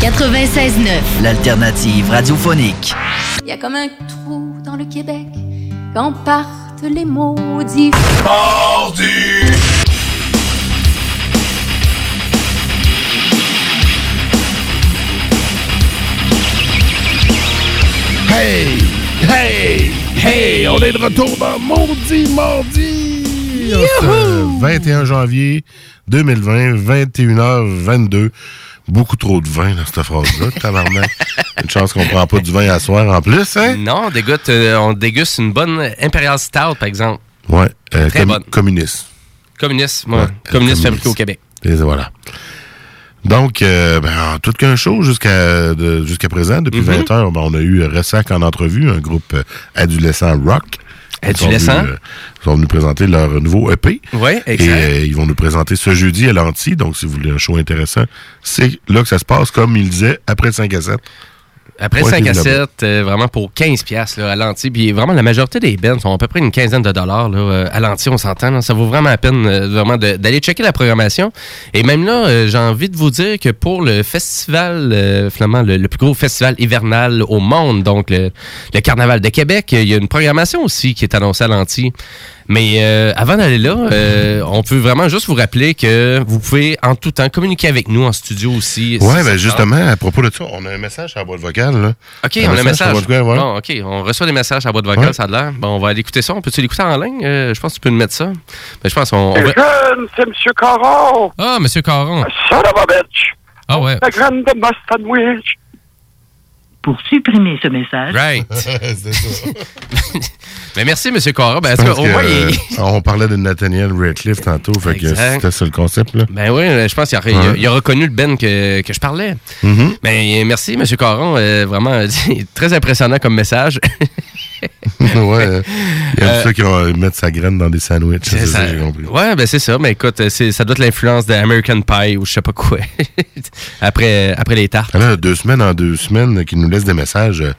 96.9. L'alternative radiophonique. Il y a comme un trou dans le Québec quand partent les maudits. Hey! Hey! Hey! On est de retour dans Maudit Mardi! Ce 21 janvier 2020, 21h22. Beaucoup trop de vin dans cette phrase-là, tabarnak. Une chance qu'on prend pas du vin à soir en plus, hein? Non, on déguste, euh, on déguste une bonne Imperial Stout, par exemple. Ouais. euh, Très commu- bonne. Communiste. Communiste, moi. Ouais, communiste communiste. fabriqué au Québec. Et voilà. Donc, euh, ben, en tout qu'un show jusqu'à de- jusqu'à présent, depuis Mhm. 20 heures, ben, on a eu Ressac en entrevue, un groupe adolescent rock. Ils sont venus, euh, Ils sont venus présenter leur nouveau EP. Ouais, Et euh, ils vont nous présenter ce jeudi à l'Anti. Donc, si vous voulez un show intéressant, c'est là que ça se passe, comme il disait, après le 5 à 7. Après Ouais, 5 à évidemment. 7, euh, vraiment pour 15 piastres là, à l'anti. Puis vraiment, la majorité des bands sont à peu près une quinzaine de dollars là, euh, à l'anti, on s'entend. là. Ça vaut vraiment la peine euh, vraiment d'aller checker la programmation. Et même là, euh, j'ai envie de vous dire que pour le festival, euh, finalement, le, le plus gros festival hivernal au monde, donc le, le Carnaval de Québec, il y a une programmation aussi qui est annoncée à l'anti. Mais euh, avant d'aller là, euh, on peut vraiment juste vous rappeler que vous pouvez en tout temps communiquer avec nous en studio aussi. si Ouais, ça ben justement, à propos de ça, on a un message à la boîte vocale. Là. OK, on a un message. la boîte vocale, ouais. Bon, OK, on reçoit des messages à boîte vocale, Ouais. ça a l'air. Bon, on va aller écouter ça. On peut-tu l'écouter en ligne? Euh, je pense que tu peux nous mettre ça. Ben, je pense qu'on... on va- Jeune, c'est M. Caron. Ah, Monsieur Caron. Son of a bitch. Ah ouais. La grande de Mustang Pour supprimer ce message. Right. Mais merci, Monsieur Caron. Ben, au il- euh, on parlait de Nathaniel Radcliffe tantôt, fait que Exact. c'était ça le concept. Là. Ben oui, je pense qu'il a, il a- Ouais. il a reconnu le Ben que, que je parlais. Mhm. Ben, merci, M. Caron. Euh, vraiment, très impressionnant comme message. ouais. Il y a Euh, ceux qui vont mettre sa graine dans des sandwichs. C'est ça. ça, j'ai compris. Ouais, ben c'est ça. Mais écoute, c'est- ça doit être l'influence de American Pie ou je sais pas quoi. après, après les tartes. Ah là, deux semaines en deux semaines, qui nous laisse des messages. euh,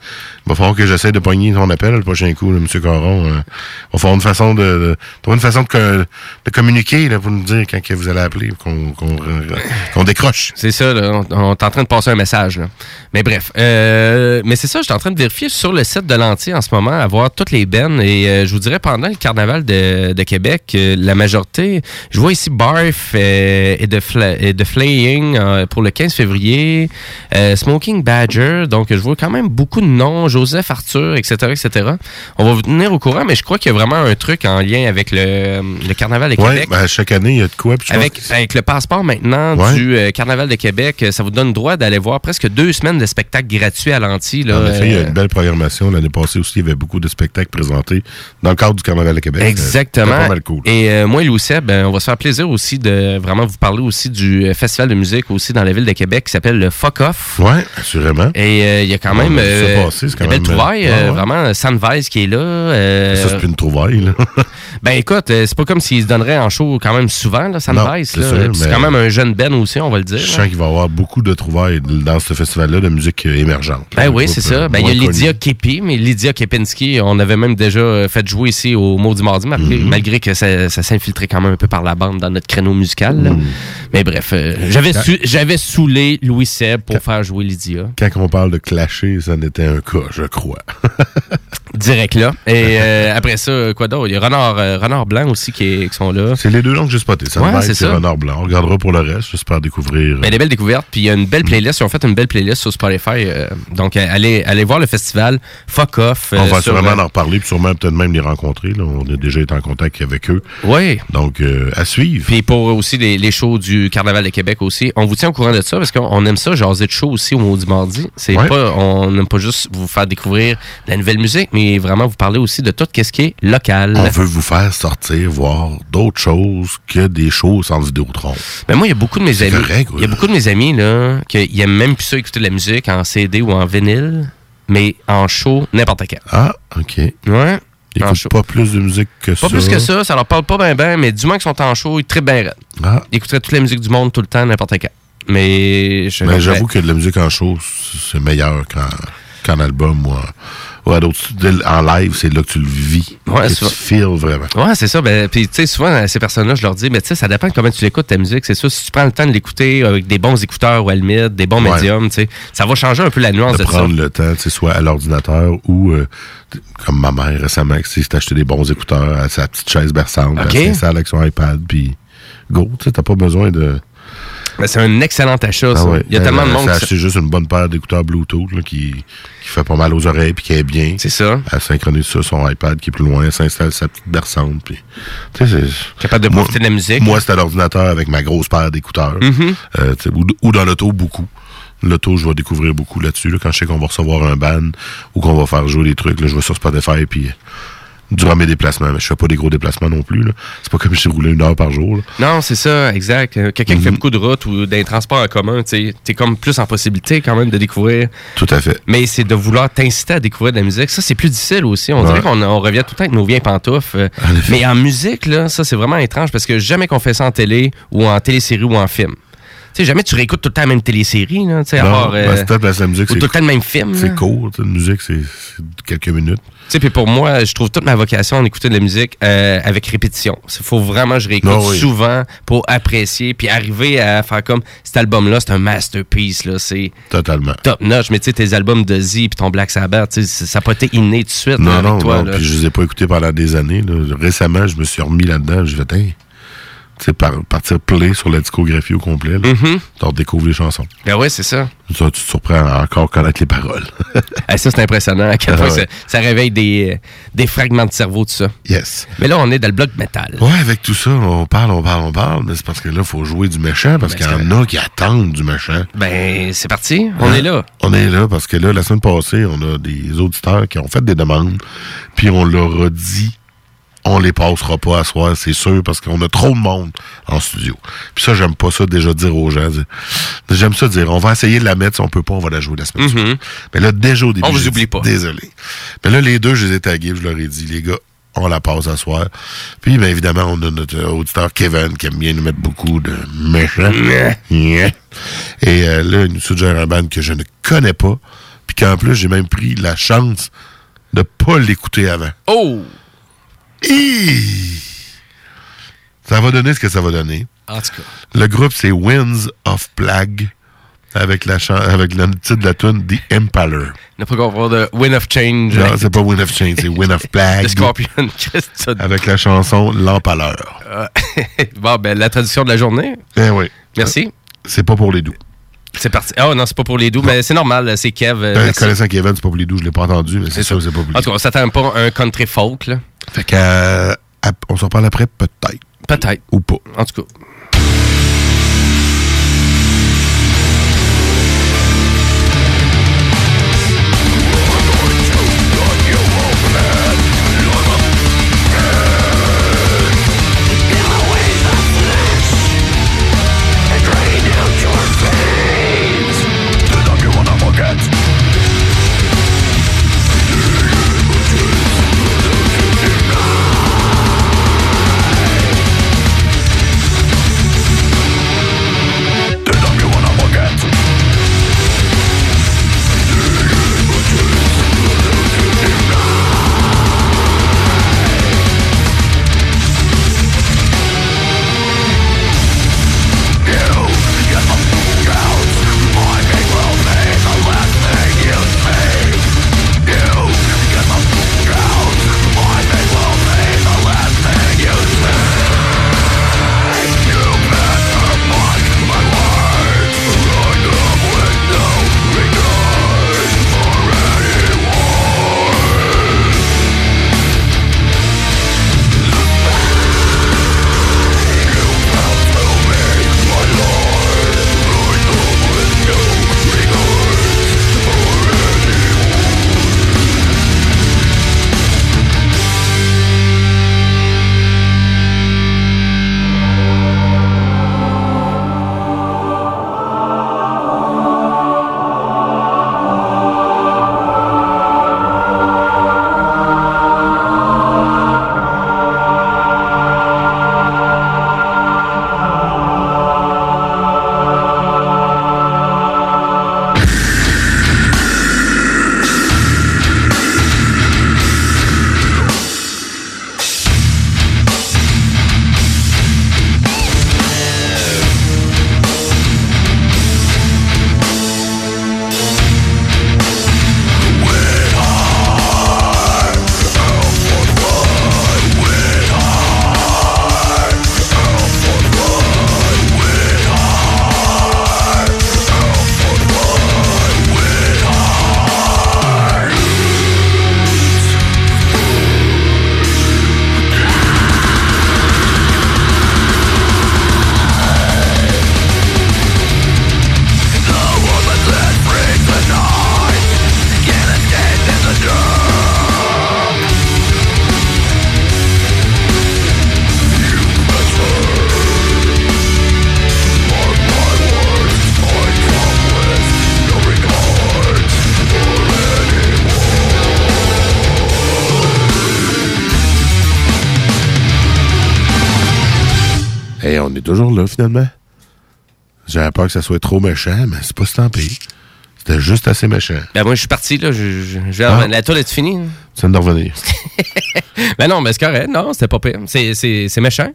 Il va falloir que j'essaie de pogner ton appel le prochain coup, là, M. Caron. euh. Il va falloir une façon de, de trouver une façon de, co- de communiquer là, pour nous dire quand que vous allez appeler, qu'on décroche. C'est ça, là, on, on est en train de passer un message. là. Mais bref, euh, mais c'est ça, je suis en train de vérifier sur le site de l'Anti en ce moment, à voir toutes les bennes. Et euh, je vous dirais, pendant le carnaval de, de Québec, euh, la majorité, je vois ici Barf euh, et, de et de Flaying pour le 15 février, Smoking Badger, donc je vois quand même beaucoup de noms, Joseph Arthur, etc., etc. On va vous tenir au courant, mais je crois qu'il y a vraiment un truc en lien avec le, le carnaval de Ouais, Québec. ben, chaque année, il y a de quoi. Avec, que- avec le passeport maintenant Ouais. du Carnaval de Québec, ça vous donne droit d'aller voir presque deux semaines de spectacles gratuits à l'anti. En effet, il y a une belle programmation. L'année passée aussi, il y avait beaucoup de spectacles présentés dans le cadre du Carnaval de Québec. Exactement. C'était pas mal cool. Et euh, moi et Louis ben, on va se faire plaisir aussi de vraiment vous parler aussi du euh, festival de musique aussi dans la ville de Québec qui s'appelle le Fuck Off. Ouais, assurément. Et euh, il y a quand même euh, passer, c'est quand même, euh, ouais, euh, ouais. Vraiment, Sandvise qui est là. euh, Ça, c'est plus une trouvaille. Là. ben écoute, euh, c'est pas comme s'il se donnerait en show quand même souvent, là, là. c'est quand même un jeune Ben aussi, on va le dire. Je sens qu'il va y avoir beaucoup de trouvailles dans ce festival-là de musique euh, émergente. Ben oui, c'est ça. euh, Ben, il y a Lydia Kepi, mais Lydia On avait même déjà euh, fait jouer ici au Maudit Mardi, malgré, Mhm. malgré que ça, ça s'infiltrait quand même un peu par la bande dans notre créneau musical. Mhm. Mais bref, euh, j'avais saoulé Louis Seb pour faire jouer Lydia. Quand on parle de clasher, ça n'était un cas, je crois. Direct là. Et euh, après ça, quoi d'autre? Il y a Renard, euh, Renard Blanc aussi qui, est- qui sont là. C'est les deux noms que j'ai spotés. Ça Ouais, va c'est ça. Renard Blanc. On regardera pour le reste. J'espère découvrir. Ben, des belles découvertes. Puis il y a une belle playlist. Ils ont fait une belle playlist sur Spotify. euh, donc, euh, allez, allez voir le festival Fuck Off. euh, on va sûrement euh, en reparler, puis sûrement peut-être même les rencontrer. là. On a déjà été en contact avec eux. Oui. Donc, euh, à suivre. Puis pour aussi les, les shows du Carnaval de Québec aussi, on vous tient au courant de ça parce qu'on on aime ça, jaser de show aussi au Maudit Mardi. C'est Ouais. pas, on n'aime pas juste vous faire découvrir la nouvelle musique, mais vraiment vous parler aussi de tout ce qui est local. On veut vous faire sortir, voir d'autres choses que des shows sans Vidéotron. Ben moi, il y a beaucoup de mes amis. Il y a beaucoup de mes amis là qui aiment même plus ça écouter de la musique en CD ou en vinyle, mais en show n'importe quand. Ah, OK. Ouais. Ils En écoutent pas plus de musique que ça. Pas plus que ça, ça leur parle pas bien ben, mais du moins qu'ils sont en show, ils trippent bien raide. Ah. Ils écouteraient toute la musique du monde tout le temps, n'importe quand. Mais je- Mais j'avoue que de la musique en show, c'est meilleur qu'en qu'en album ou en, ou à d'autres. En live, c'est là que tu le vis. Ouais, que tu feels vraiment. Ouais, c'est ça. Ben, puis, tu sais, souvent, à ces personnes-là, je leur dis, mais tu sais, ça dépend de comment tu l'écoutes, ta musique. C'est sûr, si tu prends le temps de l'écouter avec des bons écouteurs ou limite, des bons Ouais. médiums, tu sais, ça va changer un peu la nuance de de, prendre ça. le temps, tu sais, soit à l'ordinateur ou, euh, comme ma mère récemment, qui s'est acheté des bons écouteurs à sa petite chaise berçante, Ok. elle s'installe avec son iPad, puis go, tu sais, t'as pas besoin de... Ben, c'est un excellent achat, ça. Ah ouais. Il y a Elle- tellement de elle monde acheté juste une bonne paire d'écouteurs Bluetooth là, qui, qui fait pas mal aux oreilles puis qui est bien. C'est ça. Elle synchronise ça sur son iPad qui est plus loin, elle s'installe sa petite berçante. Puis, c'est- Capable de profiter de la musique. Moi, c'était à l'ordinateur avec ma grosse paire d'écouteurs. Mhm. Euh, ou, ou dans l'auto, beaucoup. L'auto, je vais découvrir beaucoup là-dessus. là, quand je sais qu'on va recevoir un ban ou qu'on va faire jouer des trucs, je vais sur Spotify puis durant mes déplacements. Mais je fais pas des gros déplacements non plus. C'est pas comme si je roulais une heure par jour. là. Non, c'est ça, exact. Euh, Quelqu'un Mhm. qui fait beaucoup de routes ou d'un transport en commun, tu t'es comme plus en possibilité quand même de découvrir. Tout à fait. Mais c'est de vouloir t'inciter à découvrir de la musique. Ça, c'est plus difficile aussi. On Ouais. dirait qu'on on revient tout le temps avec nos vieilles pantoufles. mais en musique, là, ça, c'est vraiment étrange parce que jamais qu'on fait ça en télé ou en télésérie ou en film. Tu sais, jamais tu réécoutes tout le temps la même télésérie, là, tu sais, Non, euh, ben, c'est peut-être parce que la musique, ou tout le temps le même film. C'est court. La musique, c'est quelques minutes. Tu sais, puis pour moi, je trouve toute ma vocation d'écouter de la musique euh, avec répétition. Il faut vraiment que je réécoute oui. souvent pour apprécier, puis arriver à faire comme cet album-là, c'est un masterpiece, là, c'est Totalement. top notch. Mais tu sais, tes albums de Z puis ton Black Sabbath, ça n'a pas été inné tout de suite là, Non, avec non, toi. non. Puis je les ai pas écoutés pendant des années. là. Récemment, je me suis remis là-dedans. Je fait, sais, par, partir play sur la discographie au complet. Mhm. Tu redécouvres les chansons. Ben ouais, c'est ça. Ça, tu te surprends à encore connaître les paroles. Ah, ça, c'est impressionnant à quel Ah point ça, ça réveille des, des fragments de cerveau, tout ça. Yes. Mais là, on est dans le bloc métal. Ouais, avec tout ça, on parle, on parle, on parle, mais c'est parce que là, il faut jouer du méchant, parce Ben, qu'il y en a qui attendent du méchant. Ben, c'est parti. On Hein? est là. On est là, parce que là, la semaine passée, on a des auditeurs qui ont fait des demandes, puis on leur a dit on les passera pas à soir, c'est sûr, parce qu'on a trop de monde en studio. Puis ça, j'aime pas ça déjà dire aux gens. J'aime ça dire, on va essayer de la mettre, si on peut pas, on va la jouer la semaine Mhm. suivante. Mais là, déjà au début, On vous oublie dit, pas. Désolé. Mais là, les deux, je les ai tagués, je leur ai dit, les gars, on la passe à soir. Puis, bien évidemment, on a notre euh, auditeur Kevin qui aime bien nous mettre beaucoup de méchants. Et euh, là, il nous suggère un band que je ne connais pas. Puis qu'en plus, j'ai même pris la chance de pas l'écouter avant. Oh! Ça va donner ce que ça va donner. En tout cas. Le groupe, c'est Winds of Plague. Avec, la avec le titre de la tune The Impaler. Ne pas confondre de Win of Change. Non, c'est pas Wind of Change, c'est Wind of Plague. Scorpion. Avec la chanson L'Empaleur. Euh, bon, ben, la tradition de la journée. Eh oui. Merci. C'est pas pour les doux. C'est parti. Ah non, c'est pas pour les doux, mais c'est normal, c'est Kev. euh, Ben, connaissant Kevin, c'est pas pour les doux, je l'ai pas entendu, mais c'est sûr que c'est pas pour les En tout cas, on s'attend pas à un country folk, là. Fait que, euh, on s'en parle après, peut-être. Peut-être. Ou pas. En tout cas. Finalement? J'avais peur que ça soit trop méchant, mais c'est pas si tant pis. C'était juste assez méchant. Ben, moi, je suis parti, là. Je, je- je vais Ah. La toile est finie? Tu viens de revenir. ben non, mais c'est correct. Non, c'était pas pire. C'est méchant.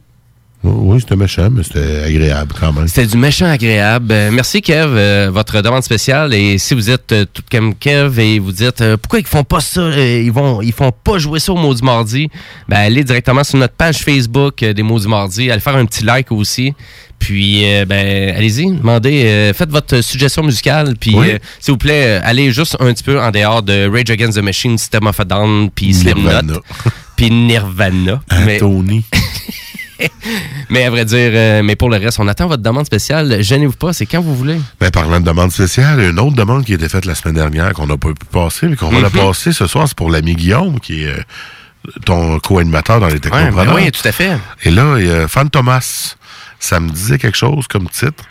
Oui, c'était méchant, mais c'était agréable quand même. C'était du méchant agréable. Euh, merci, Kev. euh, votre demande spéciale. Et si vous êtes euh, tout comme Kev et vous dites pourquoi ils font pas ça, ils vont ils font pas jouer ça au Maudit Mardi, ben allez directement sur notre page Facebook des Maudits Mardi. Allez faire un petit like aussi. Puis, ben, allez-y, demandez, faites votre suggestion musicale. Puis, Oui. s'il vous plaît, allez juste un petit peu en dehors de Rage Against the Machine, System of a Down, puis Slim Nirvana. Puis Nirvana. Anthony. mais à vrai dire, euh, mais pour le reste, on attend votre demande spéciale. Gênez-vous pas, c'est quand vous voulez. Ben, parlant de demande spéciale, une autre demande qui a été faite la semaine dernière qu'on n'a pas pu passer, mais qu'on va la Mhm. passer ce soir, c'est pour l'ami Guillaume, qui est euh, ton co-animateur dans les technopreneurs. ben oui, tout à fait. Et là, il y a Fan Thomas. Ça me disait quelque chose comme titre.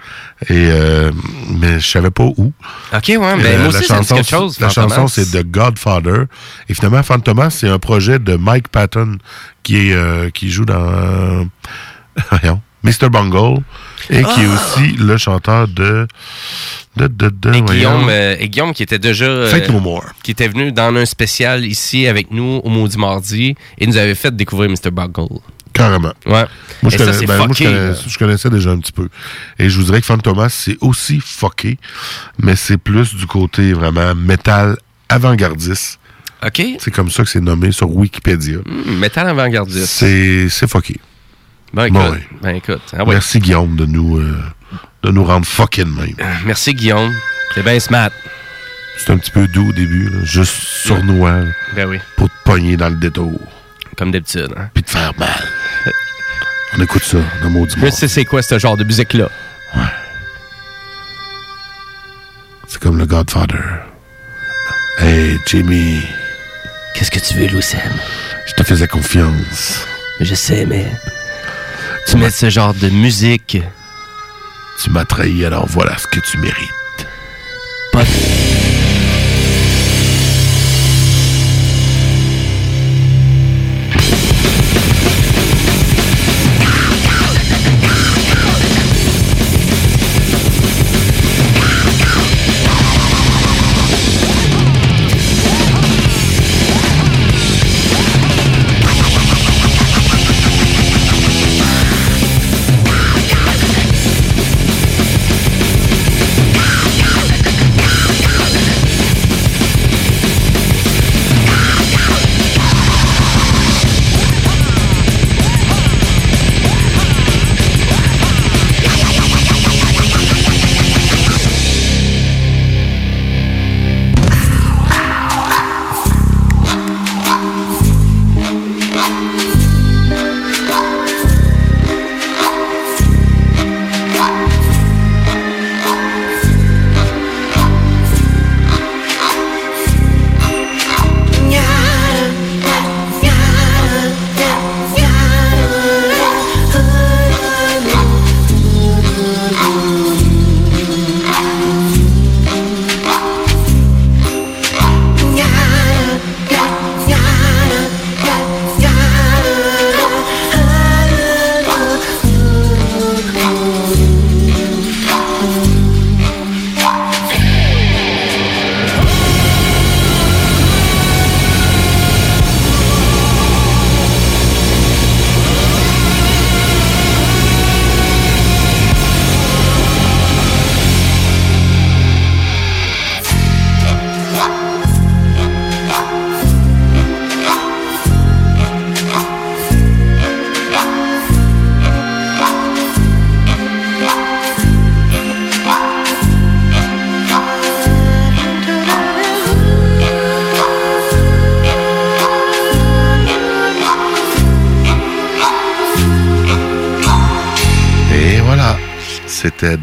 Et euh, mais je savais pas où. OK, ouais, ben, Euh, moi la aussi, ça me dit chanson, quelque chose, La chanson, c'est The Godfather. Et finalement, Fan Thomas, c'est un projet de Mike Patton qui est euh, qui joue dans voyons, Mr. Bungle et qui est Ah! aussi le chanteur de de de, de Et. Guillaume, euh, et Guillaume qui était déjà. euh. Qui était venu dans un spécial ici avec nous au Maudit Mardi et nous avait fait découvrir Mr. Bungle. Carrément. Ouais. Moi, je, ça, connais- c'est ben, moi, je connais- je connaissais déjà un petit peu. Et je vous dirais que Fan Thomas, c'est aussi fucké, mais c'est plus du côté vraiment métal avant-gardiste. OK. C'est comme ça que c'est nommé sur Wikipédia. Hmm, métal avant-gardiste. C'est c'est fucké. Ben écoute. Bon, ouais. Ben écoute. Ah ouais. Merci Guillaume de nous, euh, de nous rendre fucking même. Merci Guillaume. C'est bien smart. C'est un petit peu doux au début, là, juste sournois, Ben oui. pour te pogner dans le détour. Comme d'habitude. Hein? Puis te faire mal. On écoute ça dans Maudit Je sais c'est quoi ce genre de musique-là. C'est comme le Godfather. Hey, Jimmy. Qu'est-ce que tu veux, Lucien? Je te faisais confiance. Je sais, mais. Tu mets ce genre de musique. Tu m'as trahi, alors voilà ce que tu mérites.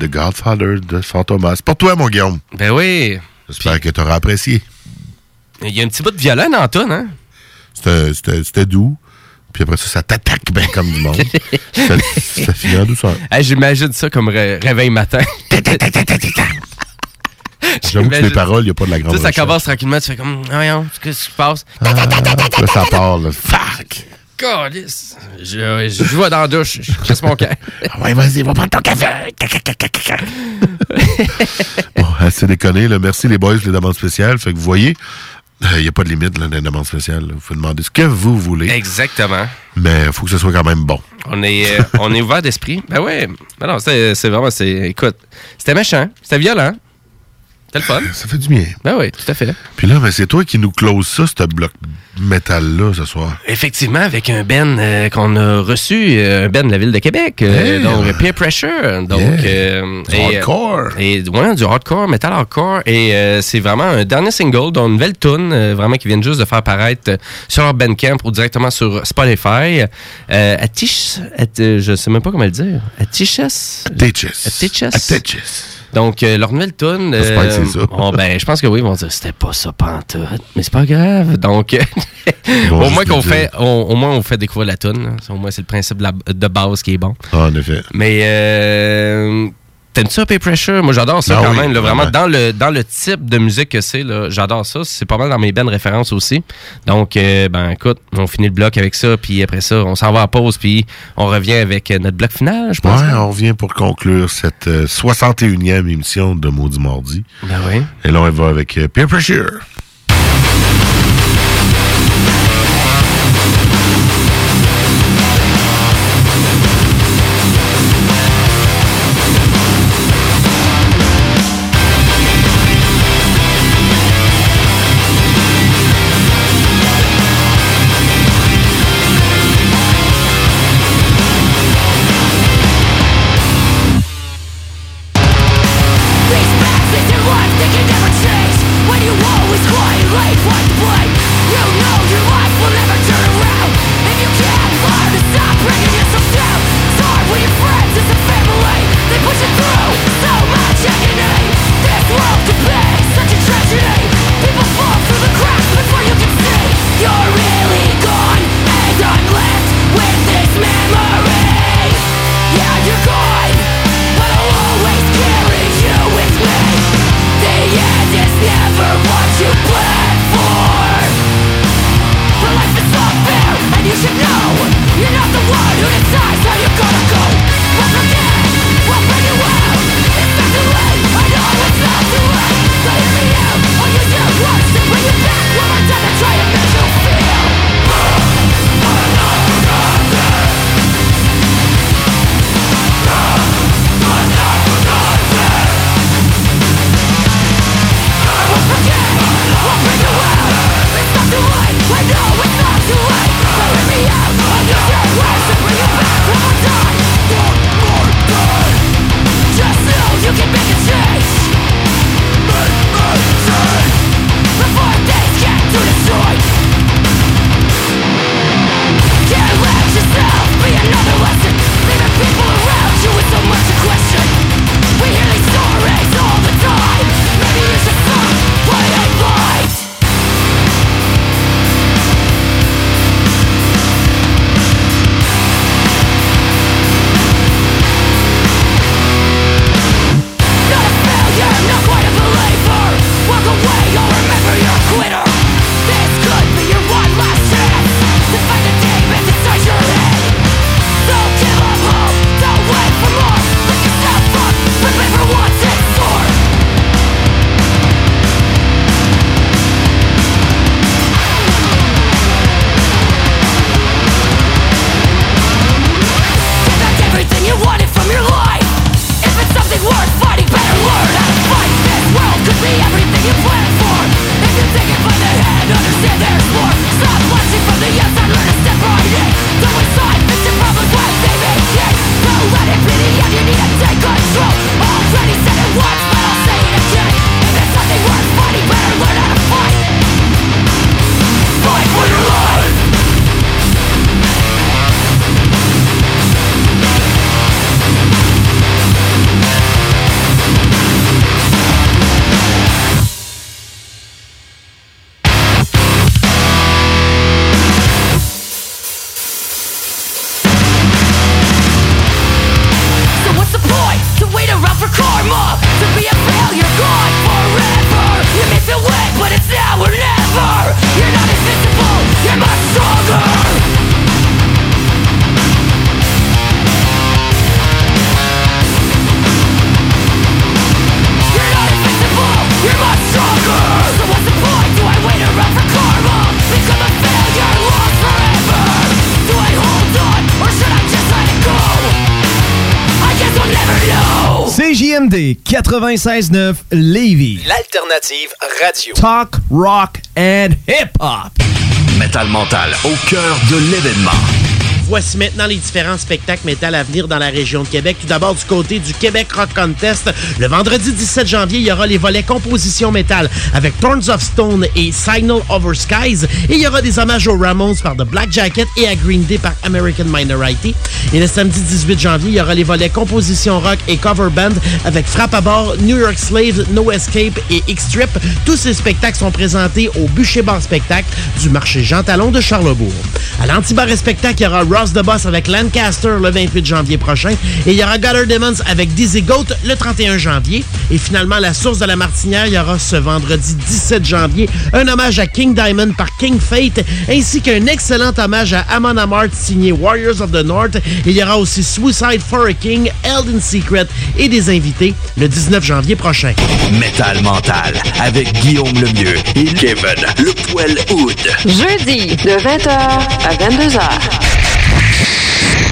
The Godfather de Fan Thomas. Pour toi, mon Guillaume. Ben oui. J'espère que tu auras apprécié. Il y a un petit bout de violon dans toune, hein? C'était- doux. Puis après ça, ça t'attaque bien comme du monde. C'était c'était fini en douceur. Hey, J'imagine ça comme ré- réveil matin. J'avoue que les paroles, il n'y a pas de la grande Tu sais, ça commence tranquillement, tu fais comme, voyons, qu'est-ce qui se passe? Ah, là, ça part, là. Calice. Je, je, je vais dans la douche, je casse mon cœur. Ouais, vas-y, va prendre ton café. Bon, assez déconné, là. Merci les boys pour les demandes spéciales. Fait que vous voyez, il n'y a pas de limite, là, des demandes spéciales. Vous pouvez demander ce que vous voulez. Exactement. Mais il faut que ce soit quand même bon. On est, euh, on est ouvert d'esprit. Ben ouais. Ben non, c'est vraiment, c'est, écoute, c'était méchant, c'était violent. C'était le fun. Ça fait du bien. Ben oui, tout à fait. Puis là, ben, c'est toi qui nous close ça, ce bloc métal-là ce soir. Effectivement, avec un Ben euh, qu'on a reçu, euh, un Ben de la Ville de Québec. Euh, donc, Peer Pressure. Donc, du et, hardcore. Et, du hardcore, metal hardcore. Et c'est vraiment un dernier single, dont une nouvelle tune, vraiment, qui viennent juste de faire paraître sur leur Bandcamp ou directement sur Spotify. Euh, Atish, at, je sais même pas comment le dire. Atiches? Atiches. Atiches. Donc, leur nouvelle tune. Euh, c'est ça. Ben, je pense que oui, ils vont dire c'était pas ça, pantoute. Mais c'est pas grave. Donc, au moins qu'on fait, on, au moins on fait découvrir la tune. Au moins c'est le principe de, base qui est bon. Ah, en effet. Mais euh, T'aimes ça, Pay Pressure? Moi, j'adore ça ah quand même. Vraiment, dans le, dans le type de musique que c'est, j'adore ça. C'est pas mal dans mes belles références aussi. Donc, euh, ben écoute, on finit le bloc avec ça, puis après ça, on s'en va à pause, puis on revient avec euh, notre bloc final, je pense. Ouais, on revient pour conclure cette euh, 61e émission de Maudit Mardi. Ben oui. Et là, on va avec Peer Pressure. CJMD 96.9 Levy. L'alternative radio. Talk, rock and hip-hop. Metal Mental, au cœur de l'événement. Voici maintenant les différents spectacles métal à venir dans la région de Québec. Tout d'abord, du côté du Québec Rock Contest, le vendredi 17 janvier, il y aura les volets composition métal avec Thorns of Stone et Signal Over Skies. Et il y aura des hommages aux Ramones par The Black Jacket et à Green Day par American Minority. Et le samedi 18 janvier, il y aura les volets composition rock et cover band avec Frappe à bord, New York Slave, No Escape et X-Trip. Tous ces spectacles sont présentés au Bûcher Bar Spectacle du marché Jean Talon de Charlebourg. À l'Antibar Spectacle, il y aura The Boss avec Lancaster le 28 janvier prochain et il y aura Gutter Demons avec Dizzy Goat le 31 janvier. Et finalement, la source de la Martinière, il y aura ce vendredi 17 janvier un hommage à King Diamond par King Fate ainsi qu'un excellent hommage à Amon Amart signé Warriors of the North. Et il y aura aussi Suicide for a King, Held in Secret et des invités le 19 janvier prochain. Métal mental avec Guillaume Lemieux et Kevin Le Poil Hood. Jeudi, de 20h à 22h.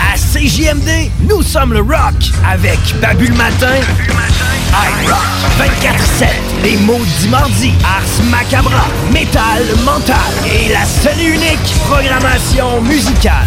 À CJMD, nous sommes le rock avec Babu le matin, iRock 24-7, les maudits mardis, Ars Macabra, Métal Mental. Et la seule unique programmation musicale.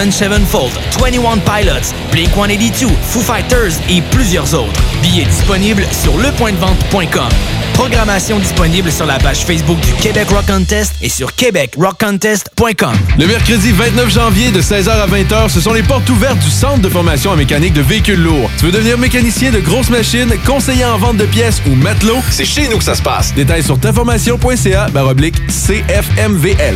Sevenfold, 21 Pilots, Blink-182, Foo Fighters et plusieurs autres. Billets disponibles sur lepointdevente.com. Programmation disponible sur la page Facebook du Québec Rock Contest et sur québecrockcontest.com. Le mercredi 29 janvier de 16h à 20h, ce sont les portes ouvertes du Centre de formation en mécanique de véhicules lourds. Tu veux devenir mécanicien de grosses machines, conseiller en vente de pièces ou matelot? C'est chez nous que ça se passe. Détails sur taformation.ca baroblique CFMVL.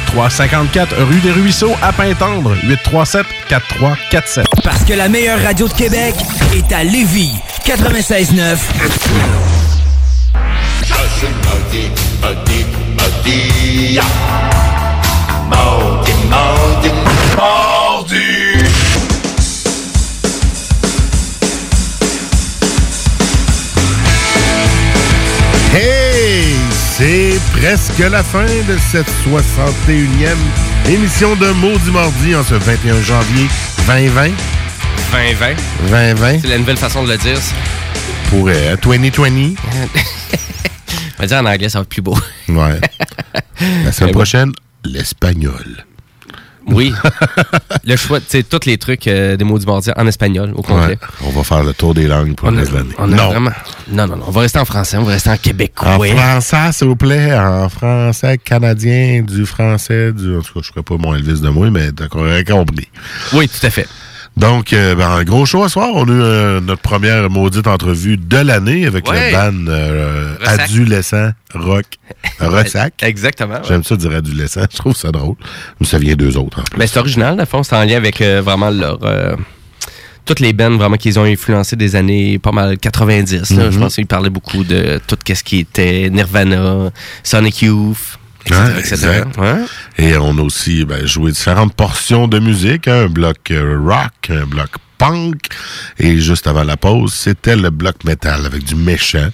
354 rue des Ruisseaux à Pintendre. 837 4347. Parce que la meilleure radio de Québec est à Lévis. 96.9. Mardi, presque la fin de cette 61e émission de Maudit Mardi en ce 21 janvier 2020. 2020. 2020. C'est la nouvelle façon de le dire. ça. Pour euh, 2020. On va dire en anglais, ça va être plus beau. Ouais. La semaine bon. prochaine, l'espagnol. Oui. le choix, tu sais, tous les trucs euh, des mots du mardi en espagnol au complet. Ouais, on va faire le tour des langues pour On le a, reste de l'année. Non. vraiment. Non, non, non. On va rester en français, on va rester en québécois. En français, s'il vous plaît, en français canadien, du français, du. En tout cas, je ferai pas mon Elvis de moi, mais t'as compris. Oui, tout à fait. Donc, euh, ben, un gros show à soir. On a eu euh, notre première maudite entrevue de l'année avec Ouais. le band euh. Adolescent Rock Ressac. Exactement. ouais. J'aime ça dire adolescent, je trouve ça drôle. Mais ça vient d'eux autres. en plus. Ben, c'est original, dans le fond. C'est en lien avec euh, vraiment leur. toutes les bands vraiment qu'ils ont influencé des années pas mal 90. là. Mhm. Je pense qu'ils parlaient beaucoup de tout ce qui était Nirvana, Sonic Youth. Ouais, etc. exact. Ouais. Et on a aussi ben, joué différentes portions de musique. hein, un bloc euh, rock, un bloc punk. Et juste avant la pause, c'était le bloc métal avec du méchant.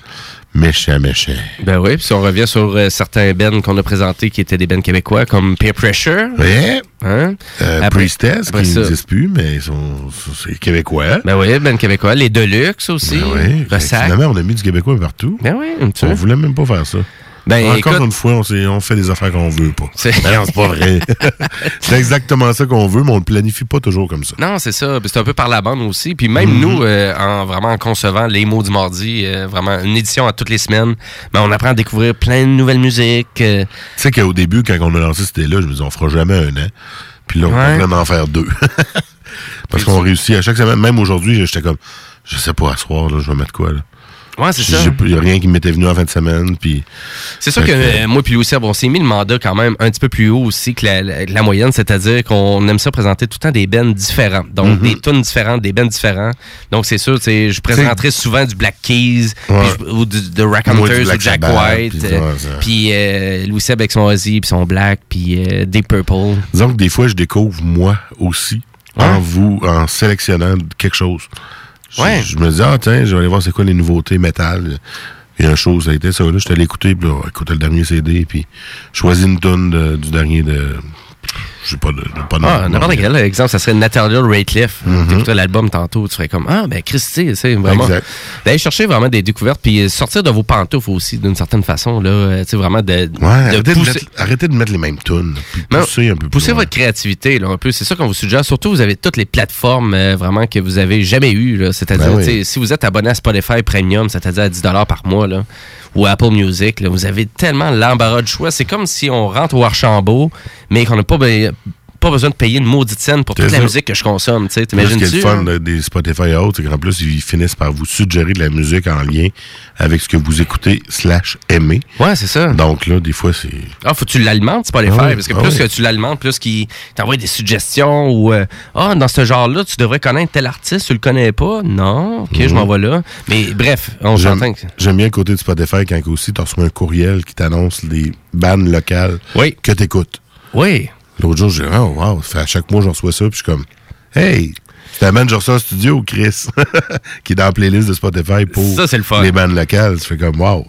Méchant, méchant. Ben oui, puis si on revient sur euh, certains bands qu'on a présentés qui étaient des bands québécois, comme Peer Pressure. Ouais. Hein? Euh, Après- Priestess, qui n'existe plus, mais ils sont, c'est québécois. Ben oui, band québécois. Les Deluxe aussi. Ben oui. Finalement, on a mis du québécois partout. Ben oui, On voulait même pas faire ça. Ben, Encore écoute- une fois, on, fait des affaires qu'on veut pas. C'est- Ben pas vrai. c'est exactement ça qu'on veut, mais on le planifie pas toujours comme ça. Non, c'est ça. C'est un peu par la bande aussi. Puis même Mhm. nous, euh, en vraiment en concevant les mots du mardi, euh, vraiment une édition à toutes les semaines, ben, on apprend à découvrir plein de nouvelles musiques. euh, Tu sais qu'au début, quand on a lancé cette idée-là, je me disais, on fera jamais un an. Puis là, on Ouais. est en d'en faire deux. Parce qu'on réussit à chaque semaine. Même aujourd'hui, j'étais comme, je sais pas, à soir, là, je vais mettre quoi, là? Ouais, c'est ça. Il n'y a rien qui m'était venu en fin de semaine, puis... C'est sûr que euh, moi puis Louis Seb, on s'est mis le mandat quand même un petit peu plus haut aussi que la, la- la moyenne, c'est-à-dire qu'on aime ça présenter tout le temps des bands différents. Donc Mhm. des tunes différentes, des bands différents. Donc c'est sûr, je présenterai souvent du Black Keys, Ouais. je- ou du, de Rack Hunters, ou Black Jack Sabbath, White, puis euh, ouais, puis euh, Louis Seb avec son Ozzy, puis son Black, puis Deep Purple. Disons que des fois, je découvre, moi aussi, en vous, en sélectionnant quelque chose. Je, Ouais. je me dis, ah, tiens, je vais aller voir c'est quoi les nouveautés métal. Il y a un chose, ça a été ça. Là, je suis allé écouter, puis là, écouter le dernier CD, puis choisis une tonne de- du dernier de. Je sais pas de. pas Ah, n'importe quel exemple, ça serait Natalia Rateliff. Mhm. Tu écouterais l'album tantôt, tu ferais comme Ah, ben Christy, tu sais, vraiment. D'aller chercher vraiment des découvertes, puis euh, sortir de vos pantoufles aussi, d'une certaine façon, là, euh, tu sais, vraiment de, Ouais, de arrêtez, de mettre, arrêtez de mettre les mêmes tunes. Poussez un peu plus. Poussez loin. votre créativité, là, un peu. C'est ça qu'on vous suggère. Surtout, vous avez toutes les plateformes, euh, vraiment, que vous avez jamais eues. C'est-à-dire, Ben oui. tu si vous êtes abonné à Spotify Premium, c'est-à-dire à 10 par mois, là, ou Apple Music, là, vous avez tellement l'embarras de choix. C'est comme si on rentre au Archambault, mais qu'on n'a pas, be- pas besoin de payer une maudite scène pour toute la musique que je consomme, tu ce qui est fun hein? des Spotify et autres, c'est qu'en plus, ils finissent par vous suggérer de la musique en lien avec ce que vous écoutez slash aimez. Ouais, c'est ça. Donc là, des fois, c'est... Ah, faut que tu l'alimentes, Spotify, oui, parce que plus que tu l'alimentes, plus qu'il t'envoie des suggestions ou euh, Ah, dans ce genre-là, tu devrais connaître tel artiste, tu le connais pas? Non, ok, je Mhm. m'en vais là. Mais bref, on s'entend que. j'aime bien le côté de Spotify quand aussi tu reçois un courriel qui t'annonce les bandes locales Oui. que tu écoutes. Oui. L'autre jour, j'ai dit, oh wow, à chaque mois, je reçois ça, puis je suis comme, hey, bande que je reçois en studio, Chris, qui est dans la playlist de Spotify pour Ça, le fun. les bandes locales. Ça fait comme, wow,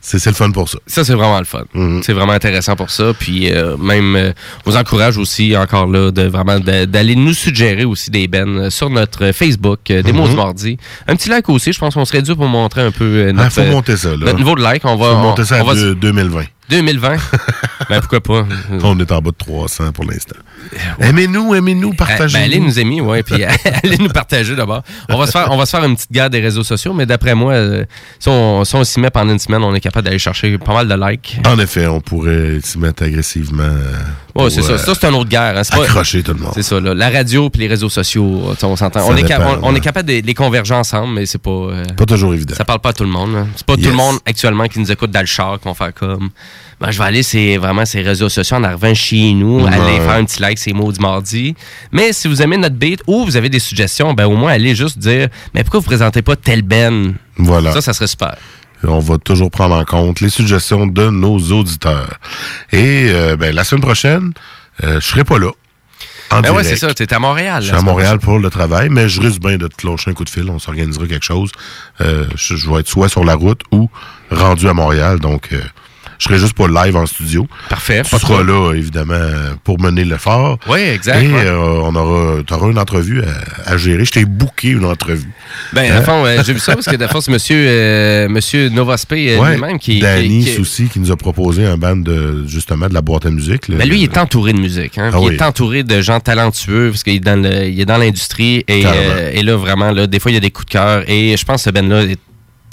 c'est le fun pour ça. Ça, c'est vraiment le fun. Mhm. C'est vraiment intéressant pour ça. Puis euh, même, euh, on vous encourage aussi, encore là, de vraiment d'aller nous suggérer aussi des bennes sur notre Facebook, euh, des mots du mardi. Un petit like aussi, je pense qu'on serait dû pour montrer un peu euh, notre, Ah, faut euh, monter ça, là. notre niveau de like. On va, Faut on- monter ça on à va- deux- 2020. 2020. ben pourquoi pas? On est en bas de 300 pour l'instant. Aimez-nous, aimez-nous, partagez. Euh, ben, allez nous aimer, ouais, puis allez nous partager d'abord. On va se faire, on va se faire une petite guerre des réseaux sociaux, mais d'après moi, euh, si on, si s'y met pendant une semaine, on est capable d'aller chercher pas mal de likes. En effet, on pourrait s'y mettre agressivement. euh, pour, c'est ça. euh, Ça, c'est une autre guerre. hein. Pas- accrocher tout le monde. C'est ça, là. La radio puis les réseaux sociaux, on s'entend. On, est on, on est capable de les converger ensemble, mais c'est pas. euh, Pas toujours évident. Ça parle pas à tout le monde. là. C'est pas tout le monde actuellement qui nous écoute dans le char qu'on fait comme. Ben, je vais aller c'est vraiment ces réseaux sociaux en arrivant chez nous, Ouais. aller faire un petit like, c'est mots du mardi. Mais si vous aimez notre beat ou vous avez des suggestions, ben au moins allez juste dire mais pourquoi vous présentez pas tel Ben? Voilà. Ça, ça serait super. On va toujours prendre en compte les suggestions de nos auditeurs. Et euh, ben, la semaine prochaine, euh, je serai pas là. En Ben ouais, c'est ça, t'es à Montréal. Je suis à Montréal pour le travail, mais je risque bien de te lâcher un coup de fil. On s'organisera quelque chose. Euh, je, je vais être soit sur la route ou rendu à Montréal. Donc, euh, Je serai juste pas live en studio. Parfait. Tu seras là, évidemment, pour mener l'effort. Oui, exact. Et ouais. euh, on aura, t'auras une entrevue à, à gérer. Je t'ai booké une entrevue. Ben, Hein? à fond, euh, j'ai vu ça parce que, de fond, c'est monsieur, euh, monsieur Novospé euh, Ouais, lui-même qui. Danny qui- Soucy qui nous a proposé un band de, justement, de la boîte à musique. là. Ben lui, il est entouré de musique. Hein, Ah oui. Il est entouré de gens talentueux parce qu'il est dans le- il est dans l'industrie et, et là, vraiment, là, des fois, il y a des coups de cœur et je pense que ce band-là est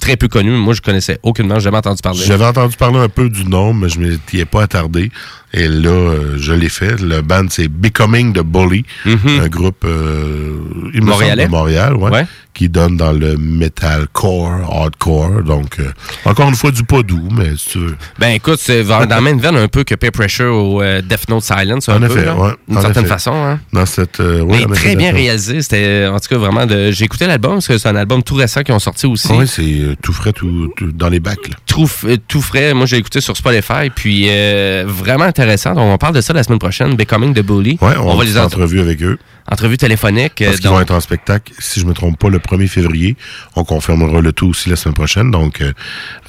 très peu connu. Moi, je connaissais aucunement, j'ai jamais entendu parler. J'avais entendu parler un peu du nom, mais je m'y ai pas attardé. Et là, euh, je l'ai fait. Le band, c'est Becoming the Bully, un groupe euh, il Montréalais? de Montréal, ouais, Ouais. qui donne dans le metalcore, hardcore. Donc, euh, encore une fois, du pas doux, mais si tu veux. Ben écoute, c'est dans la même veine un peu que Peer Pressure ou euh, Death Note Silence, un En peu, effet, là, ouais, d'une certaine effet. façon. Hein. Dans cette. ouais, Mais très bien réalisé. C'était en tout cas vraiment de. J'ai écouté l'album parce que c'est un album tout récent qui ont sorti aussi. Oui, c'est tout frais, tout, tout dans les bacs. là. tout, tout frais. Moi, j'ai écouté sur Spotify, puis vraiment intéressant. Donc, on parle de ça la semaine prochaine, Becoming the Bully. Ouais, on, va va les entrevues avec eux. Entrevue téléphonique. euh, Parce qu'ils donc- vont être en spectacle, si je me trompe pas, le 1er février. On confirmera le tout aussi la semaine prochaine. Donc, euh,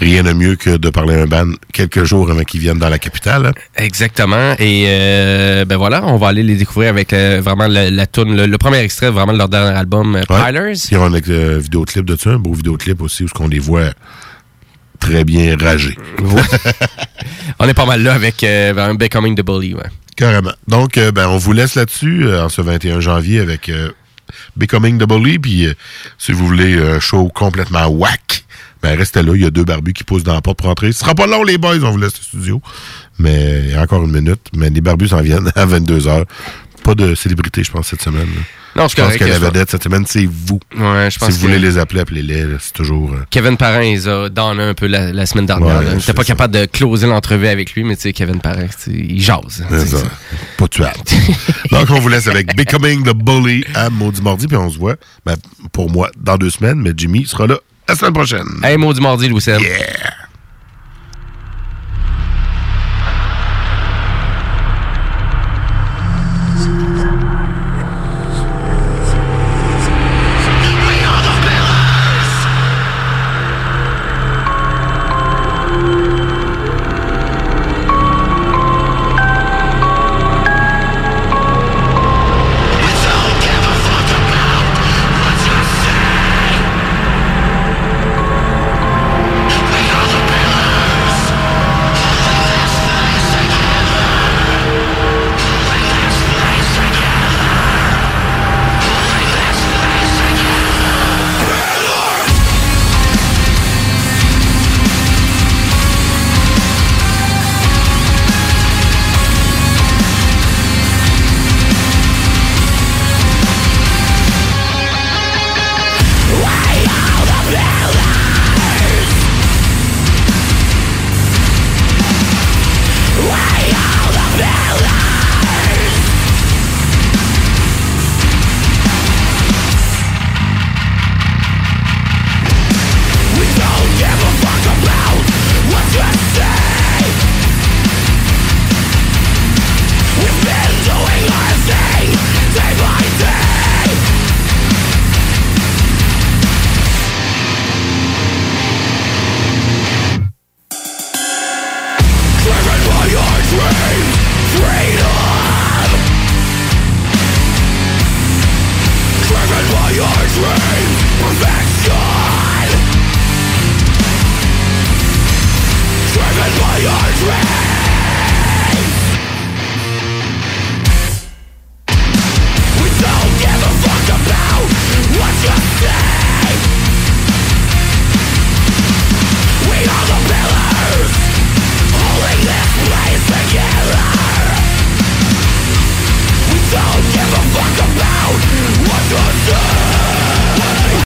rien de mieux que de parler à un band quelques jours avant qu'ils viennent dans la capitale. hein. Exactement. Et euh, ben voilà, on va aller les découvrir avec euh, vraiment la, la toune, le, le premier extrait vraiment de leur dernier album, euh, Ouais. Pilers. Il y aura un euh, vidéoclip de ça, un beau vidéoclip aussi, où on les voit très bien ragés. On est pas mal là avec euh, Becoming the Bully. Ouais. Carrément. Donc, euh, ben, on vous laisse là-dessus euh, en ce 21 janvier avec euh, Becoming the Bully. Puis, si vous voulez un show complètement whack, ben, restez là. Il y a deux barbus qui poussent dans la porte pour entrer. Ce sera pas long, les boys. On vous laisse le studio. Mais il y a encore une minute. Mais les barbus s'en viennent à 22h. Pas de célébrité, je pense, cette semaine. là. Non, je pense que la vedette cette semaine, c'est vous. Ouais, je pense si vous que- voulez les appeler, appelez-les. C'est toujours... euh, Kevin Parent, ils ont donné un peu la, la semaine dernière. Ouais, n'était pas capable de closer l'entrevue avec lui, mais tu sais, Kevin sais, il jase. Ça. Pas tuable. Donc, on vous laisse avec Becoming the Bully à Maudit Mardi, puis on se voit, ben, pour moi, dans deux semaines, mais Jimmy sera là la semaine prochaine. Hey, maudit mardi, Louis Yeah!